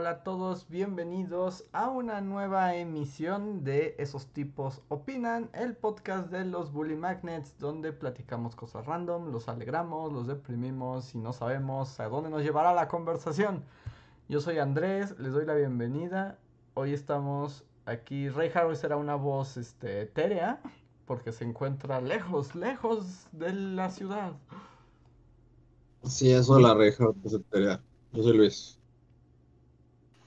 hola a todos, bienvenidos a una nueva emisión de Esos tipos opinan, el podcast de los Bully Magnets, donde platicamos cosas random, los alegramos, los deprimimos y no sabemos a dónde nos llevará la conversación. Yo soy Andrés, les doy la bienvenida. Hoy estamos aquí. Ray Harris será una voz este, etérea, porque se encuentra lejos, lejos de la ciudad. Sí, eso la Ray Harris. Yo soy Luis.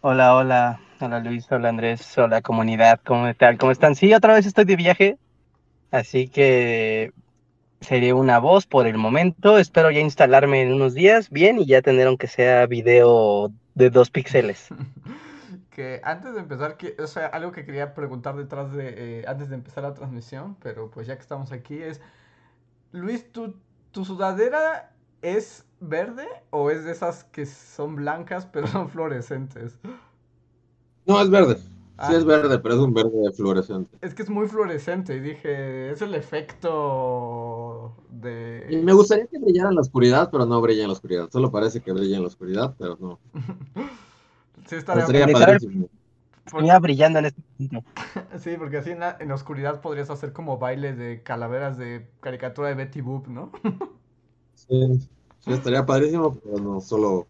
Hola, hola, hola Luis, hola Andrés, hola comunidad, ¿cómo tal? ¿Cómo están? Sí, otra vez estoy de viaje, así que sería una voz por el momento. Espero ya instalarme en unos días bien y ya tener aunque sea video de dos píxeles. que antes de empezar, que, o sea, algo que quería preguntar detrás de, eh, antes de empezar la transmisión, pero pues ya que estamos aquí es, Luis, ¿tu, tu sudadera es verde o es de esas que son blancas pero son fluorescentes? No, es verde. Sí Ah. es verde, pero es un verde fluorescente. Es que es muy fluorescente y dije, es el efecto Y de... me gustaría que brillara en la oscuridad, pero no brilla en la oscuridad. Solo parece que brilla en la oscuridad, pero no. Sí, estaría padrísimo. Venía brillando en este momento. Sí, porque así en la, en la oscuridad podrías hacer como baile de calaveras de caricatura de Betty Boop, ¿no? Sí, estaría padrísimo, pero no, solo,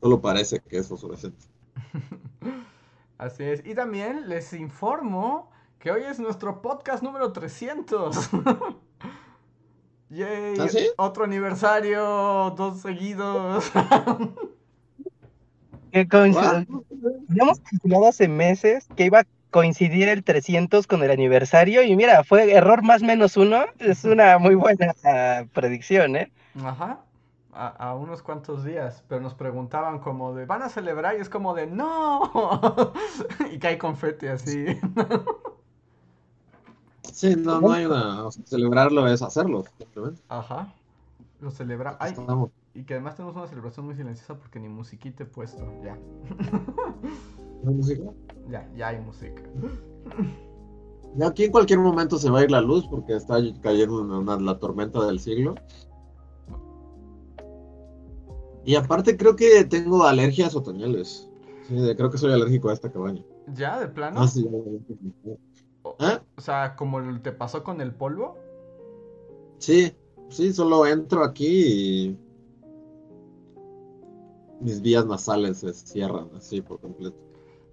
solo parece que es fosforescente. Así es. Y también les informo que hoy es nuestro podcast número 300. Yay, ¿Ah, sí? otro aniversario, dos seguidos. Que coinc- Habíamos calculado hace meses que iba a coincidir el 300 con el aniversario y mira, fue error más menos uno. Es una muy buena predicción, ¿eh? Ajá. A, a unos cuantos días, pero nos preguntaban como de, ¿van a celebrar? Y es como de, ¡no! y cae confeti así. Sí, no, no hay una. o sea, celebrarlo es hacerlo, simplemente. Ajá. Lo celebra. Ay, y que además tenemos una celebración muy silenciosa porque ni musiquita he puesto. Ya. ¿no hay música? ya, ya hay música. Y Aquí en cualquier momento se va a ir la luz porque está cayendo una, la tormenta del siglo. Y aparte creo que tengo alergias otoñales. Sí, creo que soy alérgico a esta cabaña. ¿Ya? ¿De plano? Ah, sí, ya- ¿Eh? o sea, como te pasó con el polvo. Sí, sí, solo entro aquí y mis vías nasales se cierran así por completo.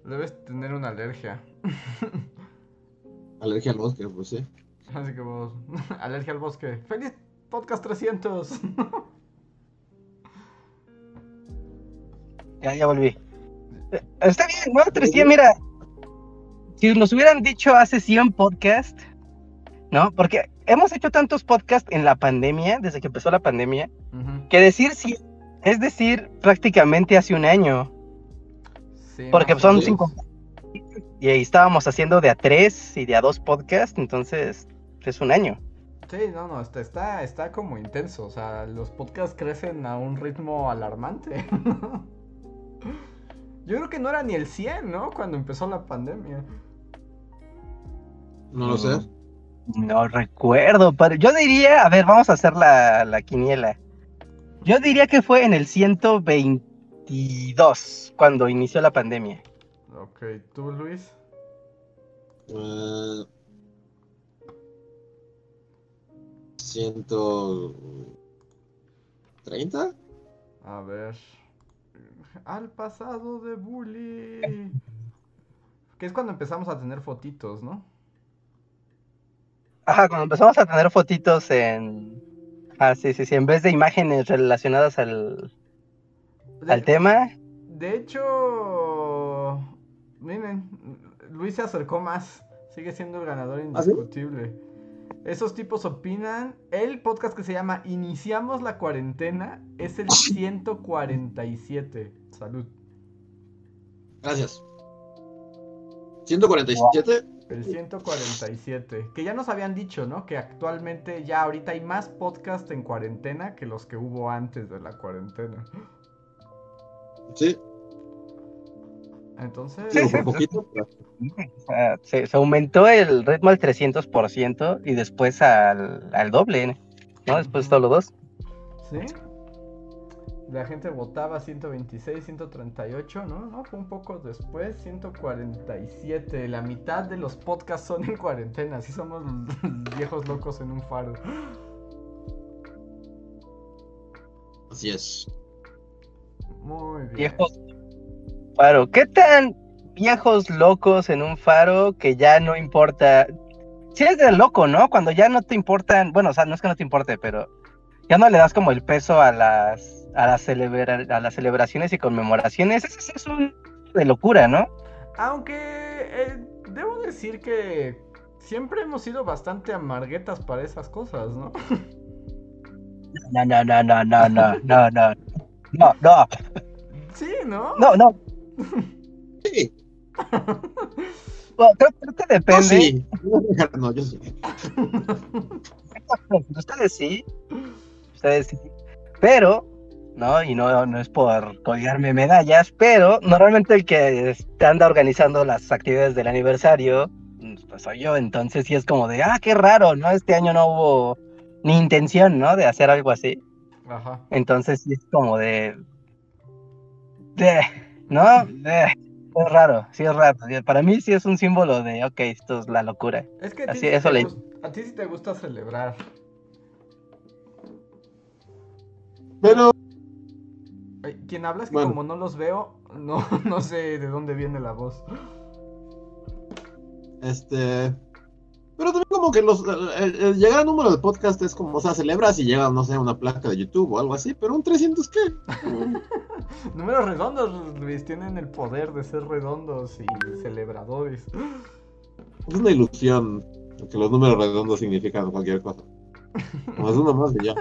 Debes tener una alergia. Alergia al bosque, pues sí. Así que vos, alergia al bosque. ¡Feliz podcast 300! Ya, ya volví. Está bien, ¿no? 300, mira. Si nos hubieran dicho hace 100 podcasts, ¿no? Porque hemos hecho tantos podcasts en la pandemia, desde que empezó la pandemia, que decir 100 es decir prácticamente hace un año. Sí, Porque son cinco. Y ahí estábamos haciendo de a tres y de a dos podcasts, entonces es un año. Sí, no, no, está, está, está como intenso. O sea, los podcasts crecen a un ritmo alarmante. Yo creo que no era ni el 100, ¿no? Cuando empezó la pandemia. No lo sé. No recuerdo, pero yo diría, a ver, vamos a hacer la, la quiniela. Yo diría que fue en el 122, cuando inició la pandemia. Ok, ¿tú, Luis? Eh, ciento treinta. A ver. Al pasado de Bully. Que es cuando empezamos a tener fotitos, ¿no? Ajá, cuando empezamos a tener fotitos en... Ah, sí, sí, sí, en vez de imágenes relacionadas al, De, al tema. de hecho, miren, Luis se acercó más. Sigue siendo el ganador ¿Ah, sí? indiscutible. Esos tipos opinan. El podcast que se llama Iniciamos la cuarentena es el 147. Salud. Gracias. 147. El 147. Que ya nos habían dicho, ¿no? Que actualmente ya ahorita hay más podcast en cuarentena que los que hubo antes de la cuarentena. Sí, Entonces, sí, Sí, poquito. pero- O sea, se, se aumentó el ritmo al 300% y después al, al doble, ¿no? Después solo dos. ¿sí? La gente votaba 126, 138, ¿no? No, fue un poco después, 147. La mitad de los podcasts son en cuarentena. Así somos viejos locos en un faro. Así es. Muy bien. Viejos faro. ¿Qué tan viejos locos en un faro que ya no importa? Si es de loco, ¿no? Cuando ya no te importan, bueno, o sea, no es que no te importe, pero ya no le das como el peso a las a las, celebra- a las celebraciones y conmemoraciones. Eso es un de locura, ¿no? Aunque eh, debo decir que siempre hemos sido bastante amarguetas para esas cosas, ¿no? No, no, no, no, no, no, no, no. No, no, Sí, ¿no? no, no. Sí, Bueno, creo, creo que depende. sí. No, yo sí. Ustedes sí. Ustedes sí. Pero, ¿no? Y no, no es por colgarme medallas, pero normalmente el que anda organizando las actividades del aniversario, pues soy yo. Entonces sí es como de, ah, qué raro, ¿no? Este año no hubo ni intención, ¿no? De hacer algo así. Ajá. Entonces sí es como de. de ¿No? De, es raro, sí es raro. Para mí sí es un símbolo de, ok, esto es la locura. Es que a ti, Así, sí eso te le- a ti sí te gusta celebrar. Pero Quien habla es que Bueno. como no los veo, no, no sé de dónde viene la voz. Este. Pero también como que los el, el llegar al número de podcast es como, o sea, celebras y llega, no sé, una placa de YouTube o algo así, pero un 300 qué? Números redondos, Luis, tienen el poder de ser redondos y celebradores. Es una ilusión que los números redondos significan cualquier cosa. Como es uno más y ya.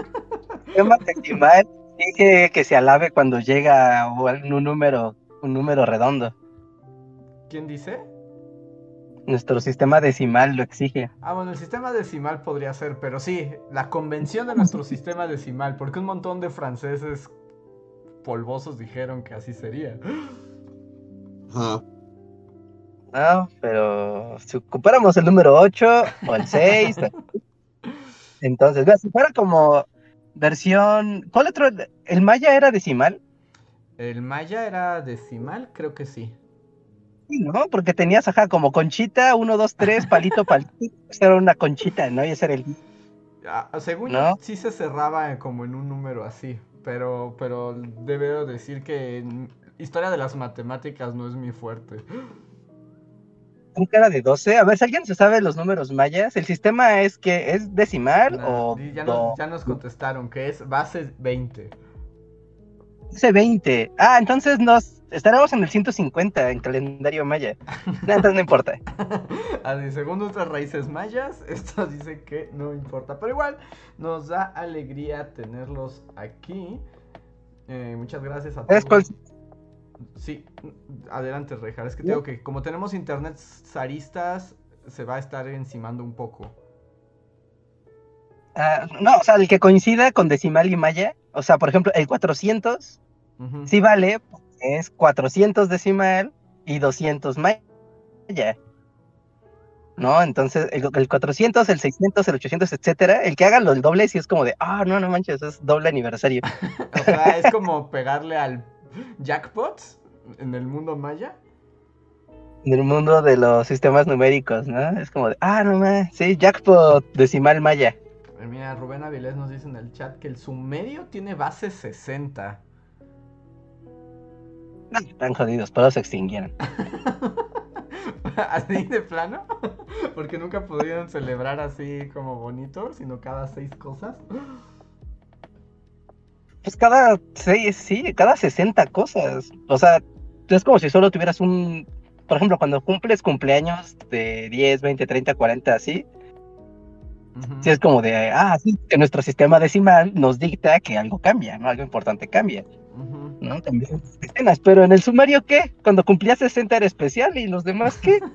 decimal dije que se alabe cuando llega un número un número redondo. ¿Quién dice? Nuestro sistema decimal lo exige. Ah, bueno, el sistema decimal podría ser, pero sí, la convención de nuestro sistema decimal, porque un montón de franceses polvosos dijeron que así sería. Ajá. No, pero si ocupáramos el número 8 o el 6, entonces, vea, si fuera como versión, ¿cuál otro? ¿El maya era decimal? ¿El maya era decimal? Creo que sí. Sí, ¿no? Porque tenías, ajá, como conchita, 1, 2, 3, palito, palito, esa era una conchita, ¿no? Y ese era el... Ah, según ¿No? yo, sí se cerraba como en un número así, pero, pero debo decir que historia de las matemáticas no es mi fuerte. ¿Un cara de 12? A ver, si alguien se sabe los números mayas, ¿el sistema es que es decimal Nah, o ya, no? nos, ya nos contestaron que es base 20. Dice 20. Ah, entonces nos estaremos en el 150 en calendario maya. No, entonces no importa. Así, según nuestras raíces mayas, esto dice que no importa. Pero igual nos da alegría tenerlos aquí. Eh, muchas gracias a todos. Sí, adelante, Rejar. Es que tengo que, como tenemos internet zaristas, se va a estar encimando un poco. Ah, no, o sea, el que coincida con decimal y maya. O sea, por ejemplo, el 400 Ujú. sí vale, es 400 decimal y 200 maya. ¿No? Entonces, el, el 400, el 600, el 800, etcétera, el que haga lo del doble, sí es como de, ah, no, no manches, es doble aniversario. O sea, es como pegarle al jackpot en el mundo maya. En el mundo de los sistemas numéricos, ¿no? Es como de, ah, no más, sí, jackpot decimal maya. Eh, Mira, Rubén Avilés nos dice en el chat que el sumerio tiene base 60. No, están jodidos, pero se extinguieron. ¿Así de plano? Porque nunca pudieron celebrar así como bonito, sino cada seis cosas. Pues cada seis, sí, cada 60 cosas. O sea, es como si solo tuvieras un. Por ejemplo, cuando cumples cumpleaños de 10, 20, 30, 40, así, sí es como de, ah, sí, que nuestro sistema decimal nos dicta que algo cambia, ¿no? Algo importante cambia. ¿no? También escenas, pero en el sumario, ¿qué? Cuando cumplías 60 era especial y los demás, ¿qué?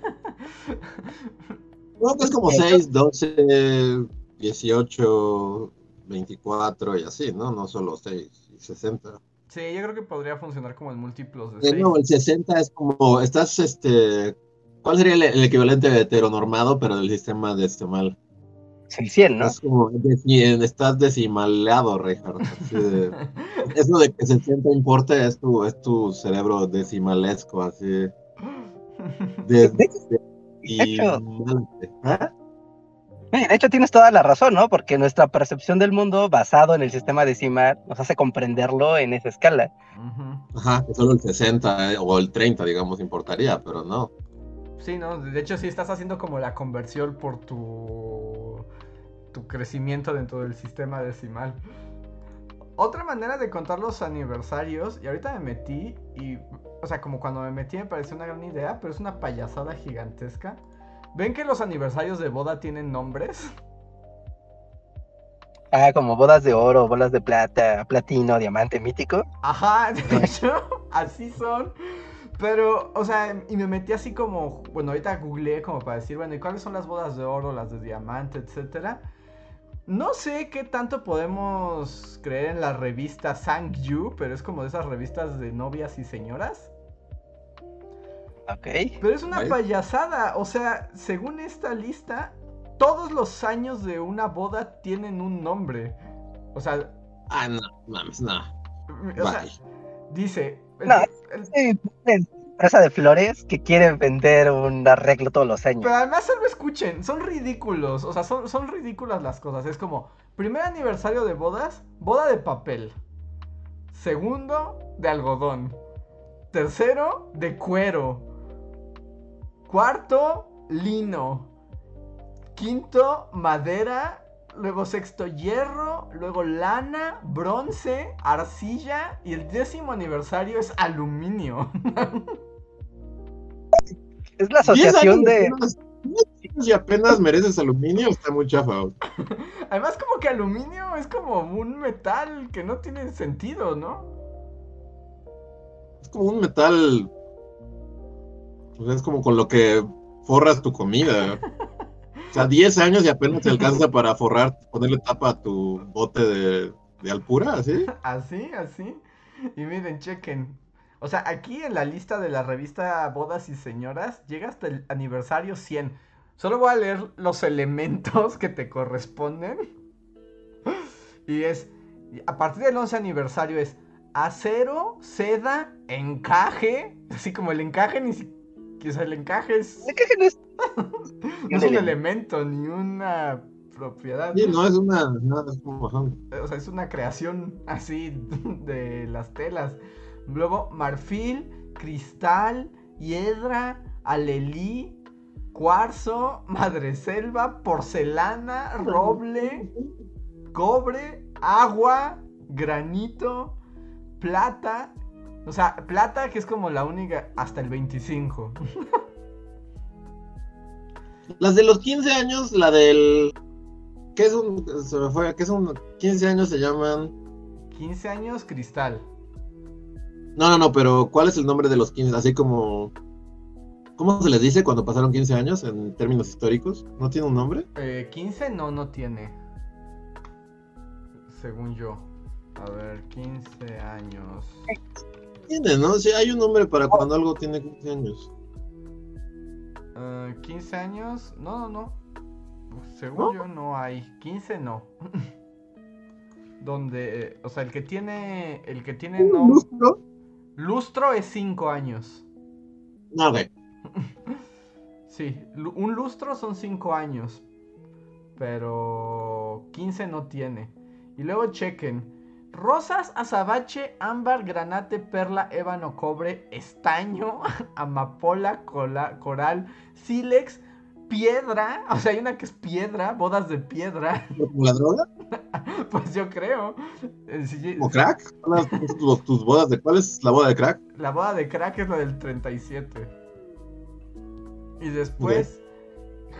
No, que es como 6, 12, 18, 24 y así, ¿no? No solo 6 y 60. Sí, yo creo que podría funcionar como en múltiplos de Eh, 6. no, el 60 es como, estás, este, ¿cuál sería el, el equivalente de heteronormado, pero del sistema decimal? 600, ¿no? Estás como, estás decimaleado, Richard. así de- eso de que 60 importe es tu, es tu cerebro decimalesco, así. De, De- de- y hecho. Sí, de hecho tienes toda la razón, ¿no? Porque nuestra percepción del mundo basado en el sistema decimal nos hace comprenderlo en esa escala. Ajá, que solo el 60 eh, o el 30, digamos, importaría, pero no. Sí, ¿no? De hecho, sí estás haciendo como la conversión por tu, tu crecimiento dentro del sistema decimal. Otra manera de contar los aniversarios, y ahorita me metí, y, o sea, como cuando me metí me pareció una gran idea, pero es una payasada gigantesca. ¿Ven que los aniversarios de boda tienen nombres? Ah, como bodas de oro, bolas de plata, platino, diamante, mítico. Ajá, de hecho, así son. Pero, o sea, y me metí así como, bueno, ahorita googleé como para decir, bueno, ¿y cuáles son las bodas de oro, las de diamante, etcétera? No sé qué tanto podemos creer en la revista Sang Yu, pero es como de esas revistas de novias y señoras. Ok. Pero es una Vale. payasada, o sea, según esta lista, todos los años de una boda tienen un nombre. O sea, Ah, no, mames, no. o sea, dice... el- No, el- empresa de flores que quiere vender un arreglo todos los años. Pero además solo escuchen, son ridículos, o sea, son, son ridículas las cosas. Es como, primer aniversario de bodas, boda de papel. Segundo, de algodón. Tercero, de cuero. Cuarto, lino. Quinto, madera. Luego sexto, hierro. Luego lana, bronce, arcilla. Y el décimo aniversario es aluminio. Es la 10 asociación de... apenas- 10 años y apenas mereces aluminio, está muy chafa. Además, como que aluminio es como un metal que no tiene sentido, ¿no? Es como un metal. Pues es como con lo que forras tu comida. O sea, 10 años y apenas te alcanza para forrar, ponerle tapa a tu bote de, de alpura, ¿así? Así, así. Y miren, chequen. O sea, aquí en la lista de la revista Bodas y Señoras llega hasta el aniversario 100. Solo voy a leer los elementos que te corresponden. Y es, a partir del 11 aniversario es acero, seda, encaje. Así como el encaje ni siquiera... Sea, el encaje es, ¿De qué no es? no es un elemento ni una propiedad. Sí, no es una. No, es como. O sea, es una creación así de las telas. Luego, marfil, cristal, hiedra, alelí, cuarzo, madreselva, porcelana, roble, cobre, agua, granito, plata. O sea, plata que es como la única hasta el 25. Las de los 15 años, la del. ¿Qué es un. Se me fue. ¿Qué es un. 15 años se llaman. 15 años, cristal. No, no, no, pero ¿cuál es el nombre de los 15? Así como. ¿Cómo se les dice cuando pasaron 15 años en términos históricos? ¿No tiene un nombre? Eh, 15 no, no tiene. Según yo. A ver, 15 años. Tiene, ¿no? Sí, hay un nombre para cuando algo tiene 15 años. Eh, 15 años. No, no, no. Según ¿No? yo no hay. 15 no. Donde, eh, o sea, el que tiene, el que tiene ¿Un no, lustro? lustro es 5 años. No, ok. Sí, un lustro son 5 años. Pero 15 no tiene. Y luego chequen. Rosas, azabache, ámbar, granate, perla, ébano, cobre, estaño, amapola, cola- coral, sílex, piedra. O sea, hay una que es piedra, bodas de piedra. ¿Como la droga? Pues yo creo. Eh, si- ¿Como crack? ¿Son las- tus, tus bodas de cuál es la boda de crack? La boda de crack es la del 37. Y después.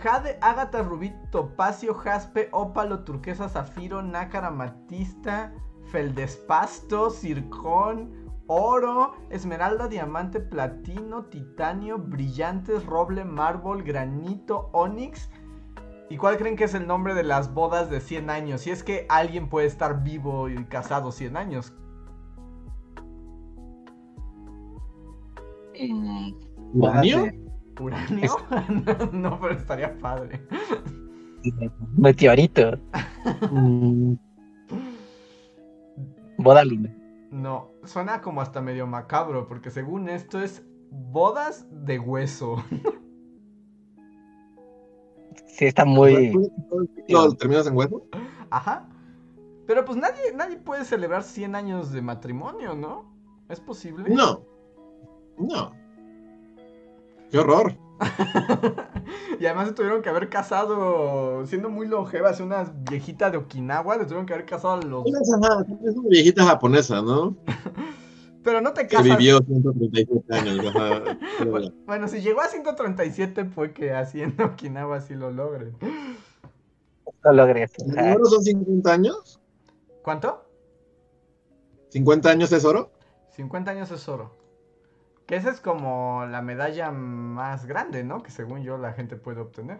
Jade, ágata, rubí, topacio, jaspe, ópalo, turquesa, zafiro, nácar, amatista, feldespasto, circón, oro, esmeralda, diamante, platino, titanio, brillantes, roble, mármol, granito, onix. ¿Y cuál creen que es el nombre de las bodas de 100 años? Si es que alguien puede estar vivo y casado 100 años. ¿Uranio? ¿Uranio? no, pero estaría padre. Meteorito. Boda luna. No, suena como hasta medio macabro, porque según esto es bodas de hueso. Sí, está muy. ¿Lo terminas en hueso? Ajá. Pero pues nadie, nadie puede celebrar 100 años de matrimonio, ¿no? ¿Es posible? No. No. Qué horror. y además se tuvieron que haber casado, siendo muy longevas, unas viejitas de Okinawa, se tuvieron que haber casado a los... Es una viejita japonesa, ¿no? Pero no te Que casas. vivió 137 años. Bueno, bueno, si llegó a 137 fue que haciendo Okinawa sí lo logren. No logré eso. ¿El Ajá. oro son 50 años? ¿Cuánto? ¿50 años es oro? 50 años es oro. Que esa es como la medalla más grande, ¿no? Que según yo la gente puede obtener.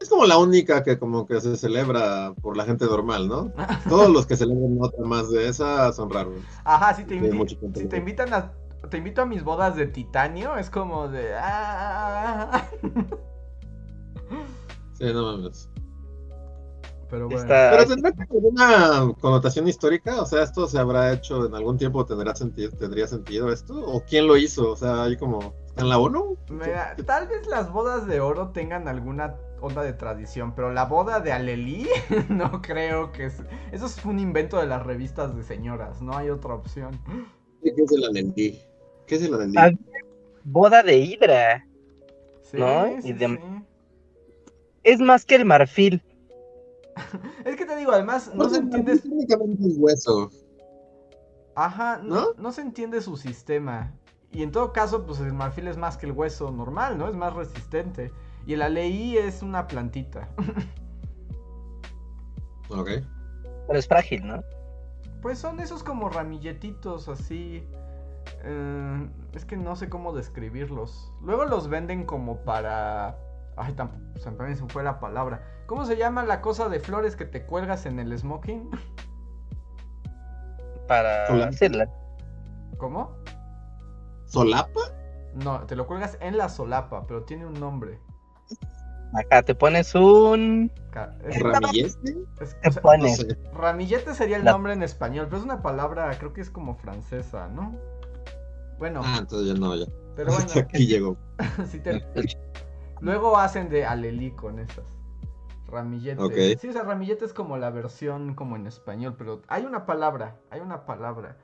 Es como la única que como que se celebra por la gente normal, ¿no? Todos los que celebran otra más de esa son raros. Ajá, si te, invi- si te invitan a... Te invito a mis bodas de titanio, es como de... ah. Sí, no mames. Pero bueno. Está- Pero tendrá alguna connotación histórica, o sea, esto se habrá hecho en algún tiempo, tendrá sentido, tendría sentido esto, o quién lo hizo, o sea, hay como ¿está en la ONU. Mira, tal vez las bodas de oro tengan alguna onda de tradición, pero la boda de Alelí no creo que... es- Eso es un invento de las revistas de señoras, no hay otra opción. ¿Qué es el anelí? ¿Qué es el anelí? Ah, Boda de Hidra. Sí, ¿No? sí, Y de- sí. Es más que el marfil. Es que te digo, además, no se entiende... es hueso. Ajá, no, ¿No? no se entiende su sistema. Y en todo caso, pues el marfil es más que el hueso normal, ¿no? Es más resistente. Y el aleí es una plantita. Ok. Pero es frágil, ¿no? Pues son esos como ramilletitos así. eh, es que no sé cómo describirlos. Luego los venden como para... Ay, tampoco, se fue la palabra. ¿Cómo se llama la cosa de flores que te cuelgas en el smoking? Para hacerla. ¿Cómo? ¿Solapa? No, te lo cuelgas en la solapa, pero tiene un nombre. Acá te pones un. Es- ¿Ramillete? es- o sea, No pones. sé. Ramillete sería el La- nombre en español, pero es una palabra, creo que es como francesa, ¿no? Bueno, Ah, entonces ya no, ya. pero bueno, aquí llegó. si te- luego hacen de alelí con esas. Ramillete. Ok. Sí, o sea, ramillete es como la versión como en español, pero hay una palabra, hay una palabra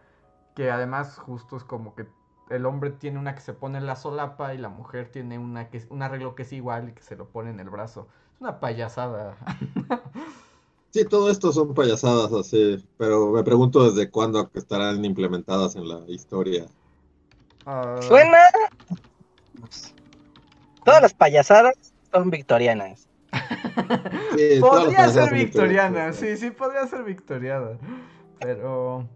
que además justo es como que el hombre tiene una que se pone en la solapa y la mujer tiene una que es un arreglo que es igual y que se lo pone en el brazo. Es una payasada. Sí, todo esto son payasadas así, pero me pregunto desde cuándo estarán implementadas en la historia. Suena. Todas las payasadas son victorianas. Sí, Podría ser victoriana, sí, sí, podría ser victoriana. Pero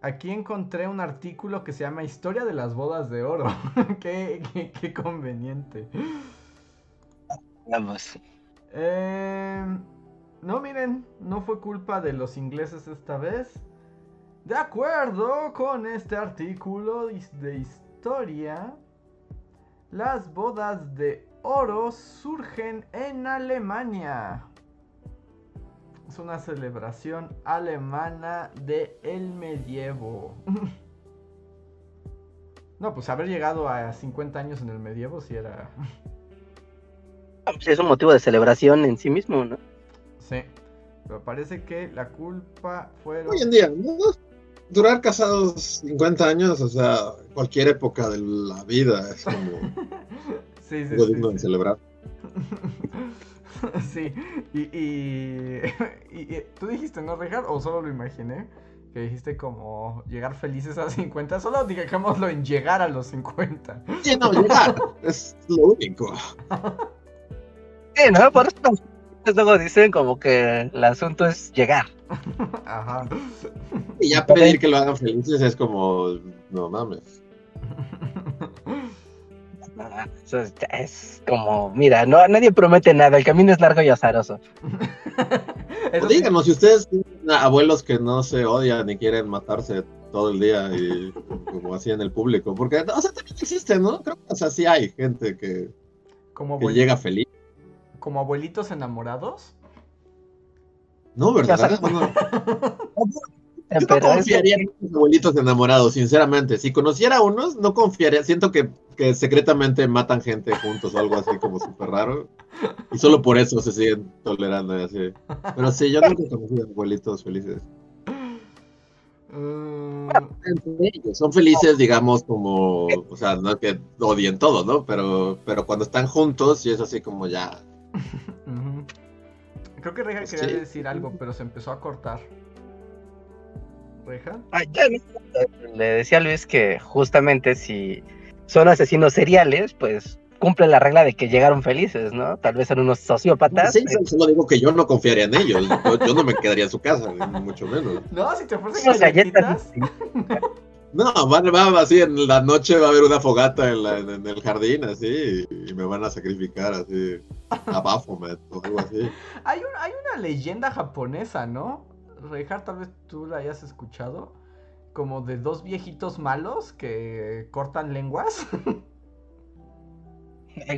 aquí encontré un artículo que se llama Historia de las bodas de oro. qué, qué- qué conveniente. Vamos. Eh, no, miren, no fue culpa de los ingleses esta vez. De acuerdo con este artículo de historia, las bodas de oro surgen en Alemania. Es una celebración alemana de el medievo. No, pues haber llegado a 50 años en el medievo sí era... Pues Es un motivo de celebración en sí mismo, ¿no? Sí. Pero parece que la culpa fueron... Hoy en día, ¿no? Durar casados 50 años, o sea, cualquier época de la vida es como Sí, sí, algo sí, digno de sí. celebrar. Sí, y, y, y- y- tú dijiste, ¿no, Richard? ¿O solo lo imaginé? Que dijiste como llegar felices a 50. Solo digámoslo en llegar a los 50. Sí, no, llegar es lo único. Sí, ¿no? Por eso luego dicen como que el asunto es llegar. Ajá. Y ya pedir que lo hagan felices es como, no mames. Eso es, es como, mira, no, nadie promete nada, el camino es largo y azaroso. Sí, díganos, si ustedes tienen abuelos que no se odian ni quieren matarse todo el día y como así en el público, porque, o sea, también existe, ¿no? Creo que, o sea, sí hay gente que, como, que llega feliz. Como abuelitos enamorados. No, ¿verdad? Bueno, yo no confiaría en mis abuelitos enamorados, sinceramente. Si conociera a unos, no confiaría. Siento que, que secretamente matan gente juntos o algo así como súper raro. Y solo por eso se siguen tolerando y así. Pero sí, yo nunca he conocido abuelitos felices. Mm, ellos. Son felices, digamos, como, o sea, no es que odien todo, ¿no? Pero, pero cuando están juntos, sí es así como ya. Creo que Reja quería sí. decir algo, pero se empezó a cortar. ¿Reja? Ay, ya no. Le decía a Luis que justamente si son asesinos seriales, pues cumplen la regla de que llegaron felices, ¿no? Tal vez son unos sociópatas. Sí, solo digo que yo no confiaría en ellos. Yo, yo no me quedaría en su casa, ni mucho menos. No, si te ofrecen O sea, ya galletitas. No, va, va así en la noche va a haber una fogata en, la- en el jardín, así, y me van a sacrificar así a Baphomet o algo así. Hay, un- hay una leyenda japonesa, ¿no? Reja, tal vez tú la hayas escuchado. Como de dos viejitos malos que cortan lenguas.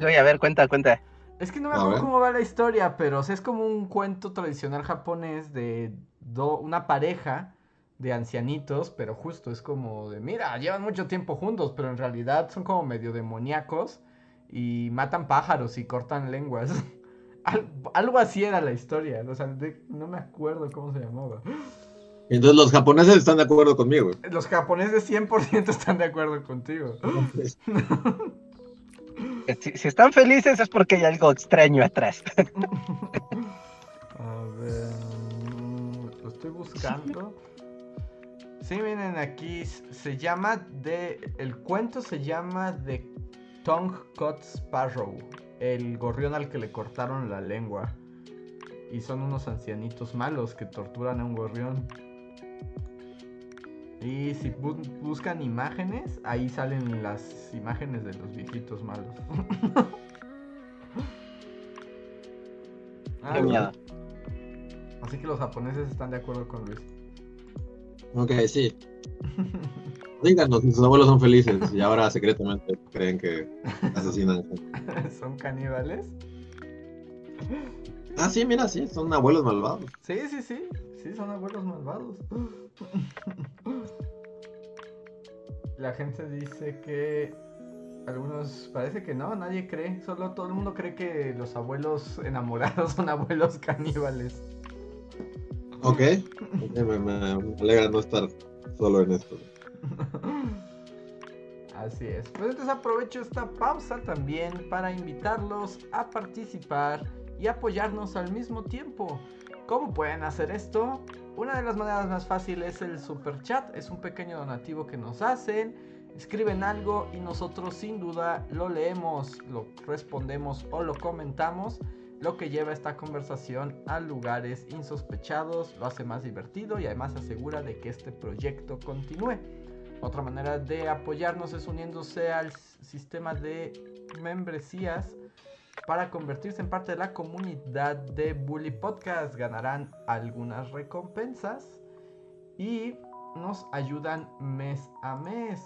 Güey, a ver, cuenta, cuenta. Es que no me A acuerdo cómo va la historia, pero o sea, es como un cuento tradicional japonés de do- una pareja de ancianitos, pero justo es como de, mira, llevan mucho tiempo juntos, pero en realidad son como medio demoníacos y matan pájaros y cortan lenguas. Al- algo así era la historia, o sea, de- no me acuerdo cómo se llamaba. Entonces los japoneses están de acuerdo conmigo. Los japoneses 100% están de acuerdo contigo. Si, si están felices es porque hay algo extraño atrás. A ver, mm, lo estoy buscando. Sí, miren aquí se llama de el cuento se llama The Tongue Cut Sparrow, el gorrión al que le cortaron la lengua. Y son unos ancianitos malos que torturan a un gorrión. Y si bu- buscan imágenes, ahí salen las imágenes de los viejitos malos. Ah. Así que los japoneses están de acuerdo con Luis. Ok, sí. Díganos si sus abuelos son felices y ahora secretamente creen que asesinan. ¿Son caníbales? Ah, sí, mira, sí, son abuelos malvados. Sí, sí, sí. Sí, son abuelos malvados. La gente dice que algunos parece que no, nadie cree. Solo todo el mundo cree que los abuelos enamorados son abuelos caníbales. Ok, me, me alegra no estar solo en esto. Así es. Pues entonces aprovecho esta pausa también para invitarlos a participar y apoyarnos al mismo tiempo. ¿Cómo pueden hacer esto? Una de las maneras más fáciles es el super chat. Es un pequeño donativo que nos hacen. Escriben algo y nosotros sin duda lo leemos, lo respondemos o lo comentamos. Lo que lleva esta conversación a lugares insospechados, lo hace más divertido y además asegura de que este proyecto continúe. Otra manera de apoyarnos es uniéndose al sistema de membresías para convertirse en parte de la comunidad de Bully Podcast. Ganarán algunas recompensas y nos ayudan mes a mes.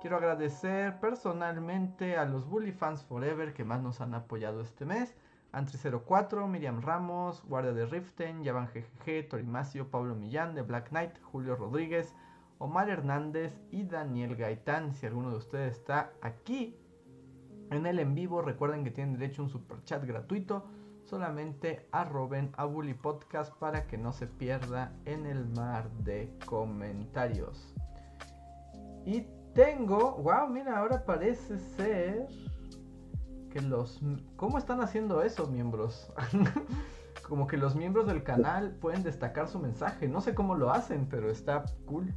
Quiero agradecer personalmente a los Bully Fans Forever que más nos han apoyado este mes. Antri04, Miriam Ramos, Guardia de Riften, Yavan GGG, Torimacio, Pablo Millán de Black Knight, Julio Rodríguez, Omar Hernández y Daniel Gaitán. Si alguno de ustedes está aquí en el en vivo, recuerden que tienen derecho a un super chat gratuito. Solamente arroben a Bully Podcast para que no se pierda en el mar de comentarios. Y tengo, wow, mira, ahora parece ser que los... ¿Cómo están haciendo eso, miembros? Como que los miembros del canal pueden destacar su mensaje. No sé cómo lo hacen, pero está cool.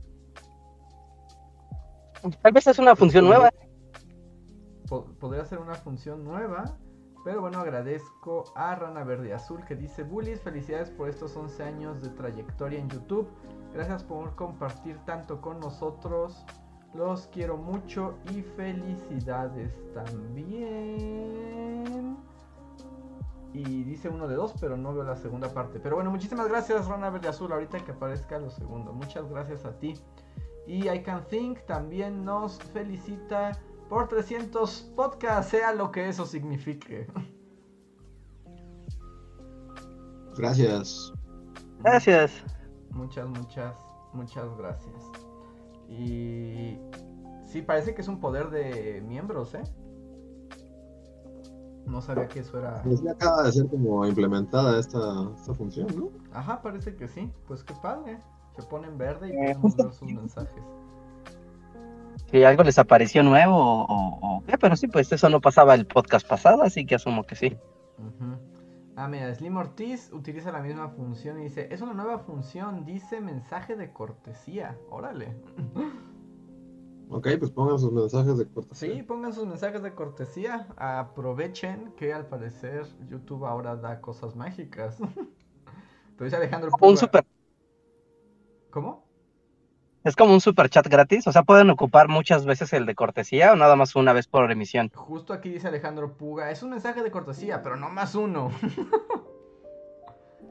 Tal vez es una función nueva. Po- podría ser una función nueva. Pero bueno, agradezco a Rana Verde Azul que dice, Bullies, felicidades por estos 11 años de trayectoria en YouTube. Gracias por compartir tanto con nosotros. Los quiero mucho y felicidades también. Y dice uno de dos, pero no veo la segunda parte. Pero bueno, muchísimas gracias, Rana Verde Azul. Ahorita que aparezca lo segundo. Muchas gracias a ti. Y I Can Think también nos felicita por 300 podcasts, sea lo que eso signifique. Gracias. Gracias. Muchas, muchas, muchas gracias. Y sí, parece que es un poder de miembros, ¿eh? No sabía que eso era. Pues ya acaba de ser como implementada esta, esta función, ¿no? Ajá, parece que sí. Pues qué padre. Se pone en verde y Eh, podemos ver sus mensajes. Si algo les apareció nuevo o, o- o qué, pero sí, pues eso no pasaba el podcast pasado, así que asumo que sí. Ujú. Ah, mira, Slim Ortiz utiliza la misma función y dice, es una nueva función, dice mensaje de cortesía. Órale. Ok, pues pongan sus mensajes de cortesía. Sí, pongan sus mensajes de cortesía. Aprovechen que al parecer YouTube ahora da cosas mágicas. Pero dice Alejandro Como un Puga- super, ¿Cómo? Es como un super chat gratis, o sea, pueden ocupar muchas veces el de cortesía o nada más una vez por emisión. Justo aquí dice Alejandro Puga, es un mensaje de cortesía, pero no más uno.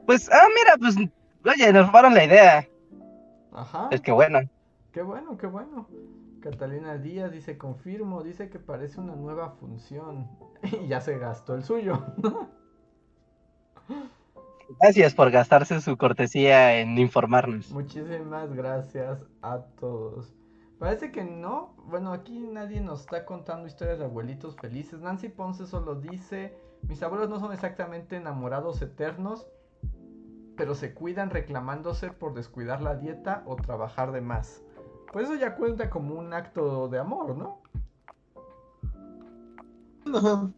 Pues, ah, mira, pues, oye, nos robaron la idea. Ajá. Es que bueno. Qué bueno, qué bueno. Catalina Díaz dice, confirmo, dice que parece una nueva función. Y ya se gastó el suyo. Gracias por gastarse su cortesía en informarnos. Muchísimas gracias a todos. Parece que no. Bueno, aquí nadie nos está contando historias de abuelitos felices. Nancy Ponce solo dice, mis abuelos no son exactamente enamorados eternos, pero se cuidan reclamándose por descuidar la dieta o trabajar de más. Pues eso ya cuenta como un acto de amor, ¿no? Ajá.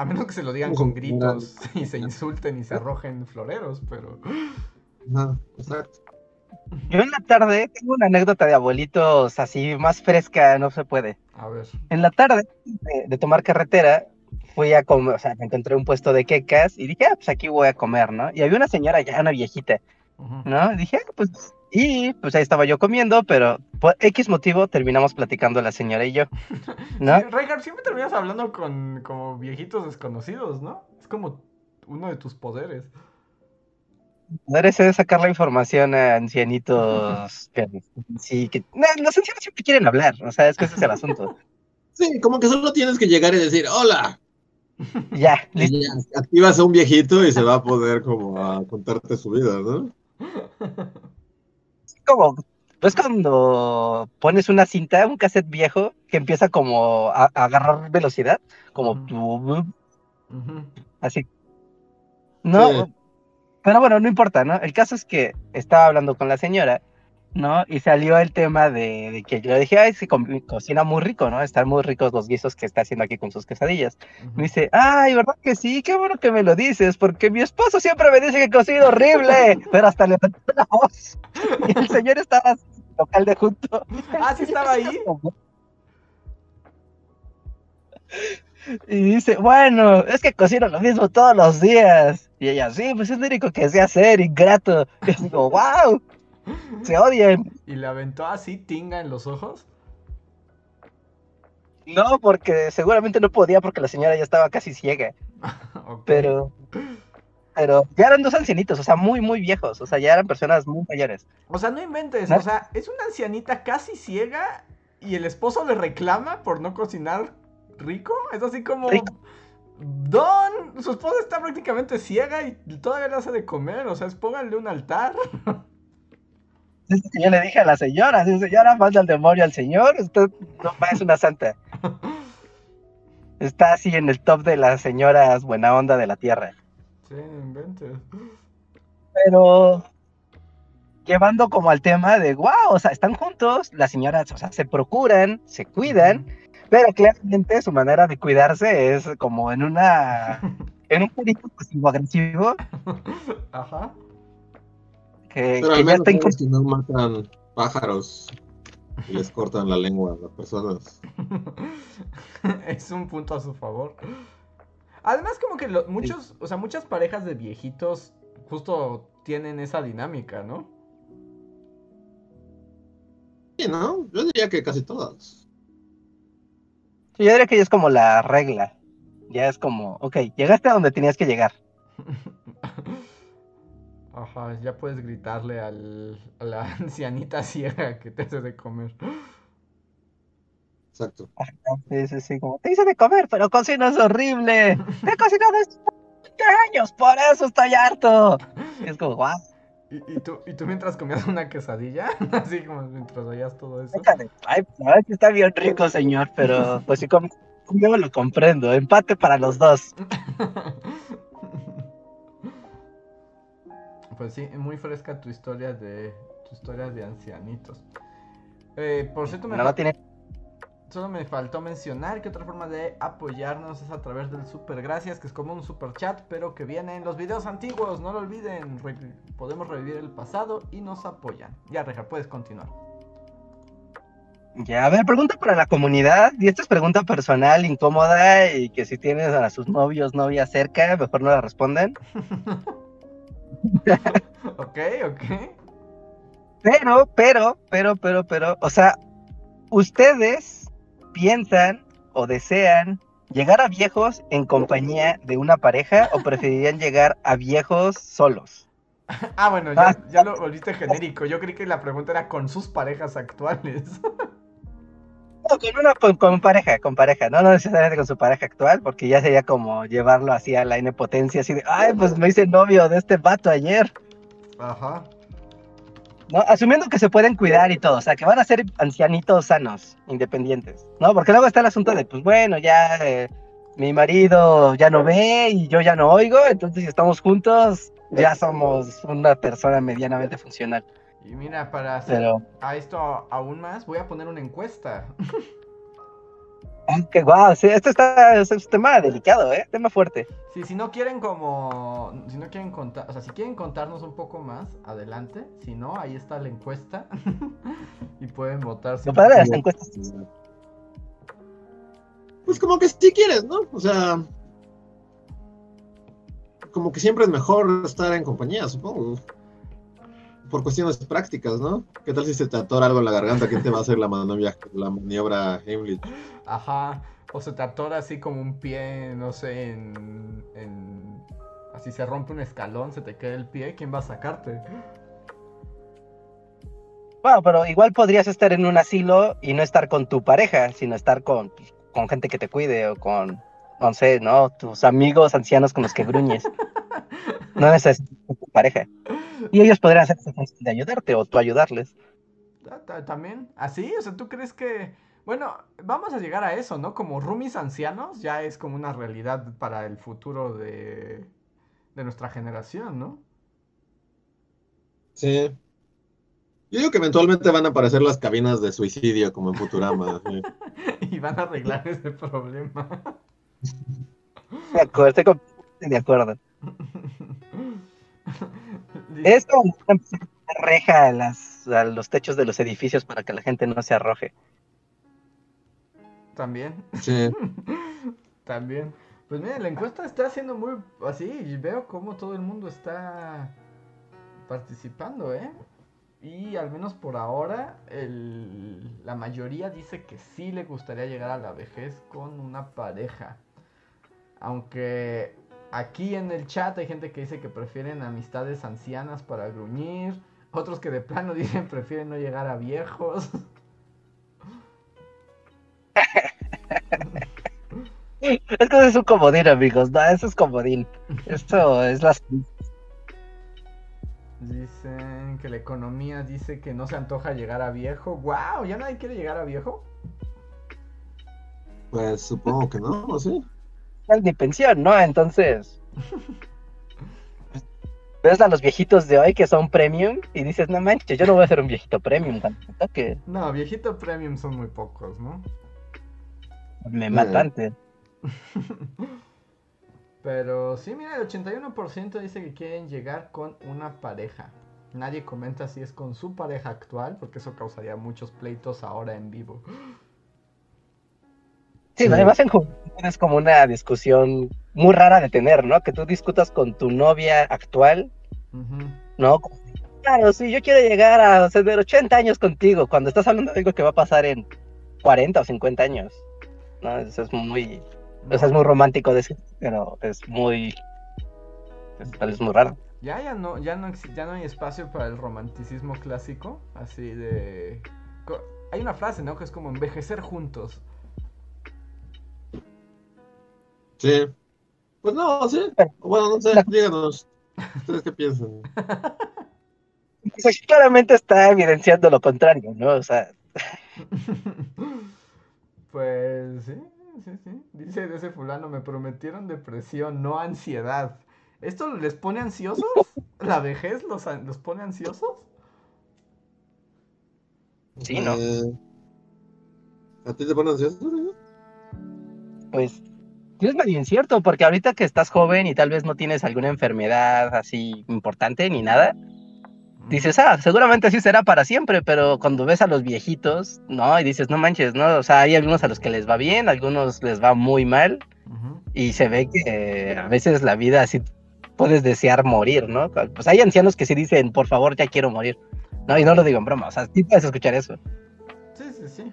A menos que se lo digan con gritos y se insulten y se arrojen floreros, pero... Ajá, exacto. Yo en la tarde tengo una anécdota de abuelitos así más fresca, no se puede. A ver. En la tarde de, de tomar carretera, fui a comer, o sea, me encontré un puesto de quecas y dije, ah, pues aquí voy a comer, ¿no? Y había una señora ya, una viejita. ¿no? Y dije, ah, pues, y pues ahí estaba yo comiendo, pero por X motivo terminamos platicando la señora y yo, ¿no? Sí, Reinhardt, siempre terminas hablando con como viejitos desconocidos, ¿no? Es como uno de tus poderes. Poder ese de sacar la información a ancianitos que, sí, que, no, los ancianos siempre quieren hablar, o sea, es que ese es el asunto. Sí, como que solo tienes que llegar y decir, hola. Ya, Y listo. ya, activas a un viejito y se va a poder como a contarte su vida, ¿no? Como, ¿ves cuando pones una cinta, un cassette viejo, que empieza como a, a agarrar velocidad? Como así. No, Sí. pero bueno, no importa, ¿no? El caso es que estaba hablando con la señora, ¿no? Y salió el tema de, de que yo le dije, ay, se co- cocina muy rico, ¿no? Están muy ricos los guisos que está haciendo aquí con sus quesadillas. Me dice, ay, ¿verdad que sí? Qué bueno que me lo dices, porque mi esposo siempre me dice que cocino horrible, pero hasta levantó la voz. Y el señor estaba local de junto. Ah, sí estaba ahí. Y dice, bueno, es que cocino lo mismo todos los días. Y ella, sí, pues es único que sé hacer, ingrato. Y digo, wow, se odian. Y le aventó así tinga en los ojos. No, porque seguramente no podía porque la señora ya estaba casi ciega. Pero, pero ya eran dos ancianitos, o sea, muy, muy viejos. O sea, ya eran personas muy mayores. O sea, no inventes. ¿No? O sea, es una ancianita casi ciega y el esposo le reclama por no cocinar rico. Es así como... Rico. Don, su esposa está prácticamente ciega y todavía le hace de comer. O sea, es pónganle un altar. Es que yo le dije a la señora, sí, señora, manda al demonio al señor, usted no es una santa. Está así en el top de las señoras buena onda de la tierra. Sí, inventes. Pero llevando como al tema de, wow, o sea, están juntos, las señoras, o sea, se procuran, se cuidan, pero claramente su manera de cuidarse es como en una, en un purito pasivo agresivo Ajá. Que, Pero que al ya menos está sabes que no matan pájaros y les cortan la lengua a las personas. es un punto a su favor. Además, como que lo- muchos, o sea, muchas parejas de viejitos justo tienen esa dinámica, ¿no? Sí, ¿no? Yo diría que casi todas. Sí, Yo diría que ya es como la regla. Ya es como, ok, llegaste a donde tenías que llegar. Ajá, ya puedes gritarle al, a la ancianita ciega que te hace de comer. Exacto. Sí, sí, sí, como, te hice de comer, pero cocinas horrible. He cocinado estos 20 años, por eso estoy harto. Y es como, guau, ¿Y, y tú, ¿Y tú mientras comías una quesadilla? Así como mientras oías todo eso. Ay, es que está bien rico, señor, pero pues si com- yo lo comprendo. Empate para los dos. Pues sí, muy fresca tu historia de tu historia de ancianitos. Eh, por cierto, me No, tiene. solo me faltó mencionar que otra forma de apoyarnos es a través del super gracias, que es como un super chat, pero que viene en los videos antiguos, no lo olviden. Re- podemos revivir el pasado y nos apoyan. Ya, Reja, puedes continuar. Ya, a ver, pregunta para la comunidad. Y esta es pregunta personal, incómoda, y que si tienes a sus novios, novias cerca, mejor no la respondan. ok, ok. Pero, pero, pero, pero, pero, o sea, ¿ustedes piensan o desean llegar a viejos en compañía de una pareja o preferirían llegar a viejos solos? Ah, bueno, ya, ya lo volviste genérico. Yo creí que la pregunta era con sus parejas actuales. No, con una con, con pareja, con pareja, no, no necesariamente con su pareja actual, porque ya sería como llevarlo así a la N potencia, así de, ay, pues me hice novio de este vato ayer. Ajá. ¿no? Asumiendo que se pueden cuidar y todo, o sea, que van a ser ancianitos sanos, independientes, ¿no? Porque luego está el asunto de, pues bueno, ya eh, mi marido ya no ve y yo ya no oigo, entonces si estamos juntos, ya somos una persona medianamente funcional. Y mira, para hacer Pero, a esto aún más, voy a poner una encuesta. que guau, sí, esto está, es un tema delicado, ¿eh? Tema fuerte. Sí, si no quieren como, si no quieren contar, o sea, si quieren contarnos un poco más, adelante. Si no, ahí está la encuesta y pueden votar. si- Lo padre de las encuestas Pues como que si quieres, ¿no? O sea, como que siempre es mejor estar en compañía, supongo. Por cuestiones prácticas, ¿no? ¿Qué tal si se te atora algo en la garganta? ¿Quién te va a hacer la maniobra, la maniobra Heimlich? Ajá. O se te atora así como un pie, no sé, en, en- así se rompe un escalón, se te cae el pie, ¿quién va a sacarte? Bueno, pero igual podrías estar en un asilo y no estar con tu pareja, sino estar con, con gente que te cuide o con, no sé, ¿no? Tus amigos ancianos con los que gruñes. No necesitas tu pareja. Y ellos podrían hacer esa función de ayudarte o tú ayudarles. Ta- ta- También, así, o sea, ¿tú crees que, bueno, vamos a llegar a eso, ¿no? Como roomies ancianos ya es como una realidad para el futuro de, de nuestra generación, ¿no? Sí. Yo digo que eventualmente van a aparecer las cabinas de suicidio como en Futurama. sí. Y van a arreglar ese problema. De acuerdo, estoy completamente de acuerdo. Esto reja a, las, a los techos de los edificios para que la gente no se arroje. También, Sí. también. Pues mira, la encuesta está haciendo muy así y veo cómo todo el mundo está participando, ¿eh? Y al menos por ahora, el- la mayoría dice que sí le gustaría llegar a la vejez con una pareja. Aunque aquí en el chat hay gente que dice que prefieren amistades ancianas para gruñir. Otros que de plano dicen prefieren no llegar a viejos. Es que eso es un comodín, amigos. No, eso es comodín. Esto es las. Dicen que la economía dice que no se antoja llegar a viejo. ¡Wow! ¿Ya nadie quiere llegar a viejo? Pues supongo que no, no sé. Ni pensión, ¿no? Entonces. Ves a los viejitos de hoy que son premium y dices, no manches, yo no voy a ser un viejito premium cuando me toque. No, viejito premium son muy pocos, ¿no? Me matante. Pero sí, mira, el 81% dice que quieren llegar con una pareja. Nadie comenta si es con su pareja actual, porque eso causaría muchos pleitos ahora en vivo. Sí, además en juventud es como una discusión muy rara de tener, ¿no? Que tú discutas con tu novia actual, ¿no? Claro, sí, yo quiero llegar a tener 80 años contigo, cuando estás hablando de algo que va a pasar en 40 o 50 años, ¿no? Eso es muy, eso es muy romántico decir, pero es muy, es, muy raro. Ya, ya no, ya no, ya no hay espacio para el romanticismo clásico, así de... Hay una frase, ¿no? Que es como envejecer juntos. Sí. Pues no, sí. Bueno, no sé, díganos. ¿Ustedes qué piensan? Pues claramente está evidenciando lo contrario, ¿no? O sea. Pues sí, sí, sí. Dice de ese fulano, me prometieron depresión, no ansiedad. ¿Esto les pone ansiosos? ¿La vejez los, los pone ansiosos? Sí, ¿no? Eh, ¿A ti te pone ansioso? Pues es medio incierto, porque ahorita que estás joven y tal vez no tienes alguna enfermedad así importante ni nada, dices, ah, seguramente así será para siempre, pero cuando ves a los viejitos, no, y dices, no manches, ¿no? O sea, hay algunos a los que les va bien, algunos les va muy mal, y se ve que a veces la vida así puedes desear morir, ¿no? Pues hay ancianos que sí dicen, por favor, ya quiero morir, ¿no? Y no lo digo en broma, o sea, sí puedes escuchar eso. Sí, sí, sí.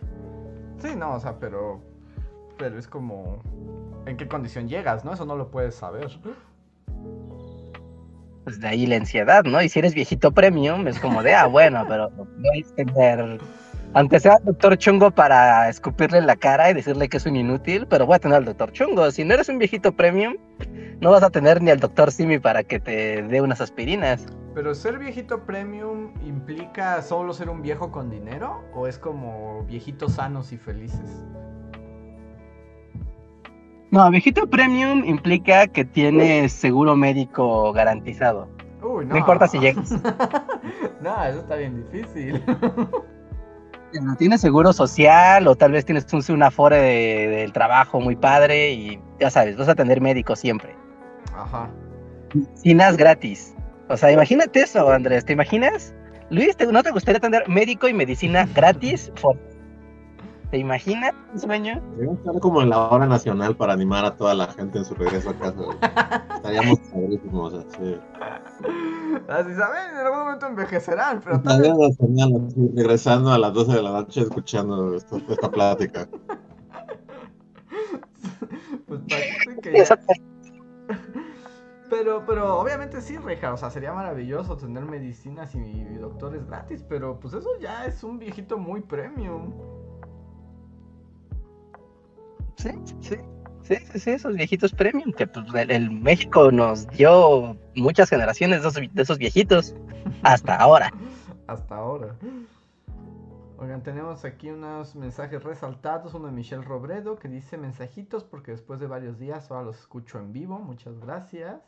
Sí, no, o sea, pero, pero es como en qué condición llegas, ¿no? Eso no lo puedes saber. Pues de ahí la ansiedad, ¿no? Y si eres viejito premium, es como de, ah, bueno, pero no hay que tener, aunque sea el doctor chungo para escupirle la cara y decirle que es un inútil, pero voy a tener al doctor chungo. Si no eres un viejito premium, no vas a tener ni al doctor Simi para que te dé unas aspirinas. Pero ser viejito premium implica solo ser un viejo con dinero o es como viejitos sanos y felices? No, viejito premium implica que tienes seguro médico garantizado. Uy, no. no importa si llegas. no, eso está bien difícil. tienes seguro social o tal vez tienes un, una afore del trabajo muy padre y ya sabes, vas a tener médico siempre. Ajá. Medicinas gratis. O sea, imagínate eso, Andrés. ¿Te imaginas? Luis, ¿no te gustaría tener médico y medicina gratis? ¿Te imaginas un sueño? estar como en la hora nacional para animar a toda la gente en su regreso a casa. Estaríamos padrísimos, así. Así saben, en algún momento envejecerán, pero Estaríamos regresando a las 12 de la noche escuchando esta, esta plática. pues parece que ya... Pero, pero obviamente sí, Reja, o sea, sería maravilloso tener medicinas y doctores gratis, pero pues eso ya es un viejito muy premium. Sí, sí. Sí, sí, esos viejitos premium, que pues, el, México nos dio muchas generaciones de esos, de esos viejitos, hasta ahora. hasta ahora. Oigan, tenemos aquí unos mensajes resaltados, uno de Michelle Robredo que dice mensajitos porque después de varios días ahora los escucho en vivo, muchas gracias.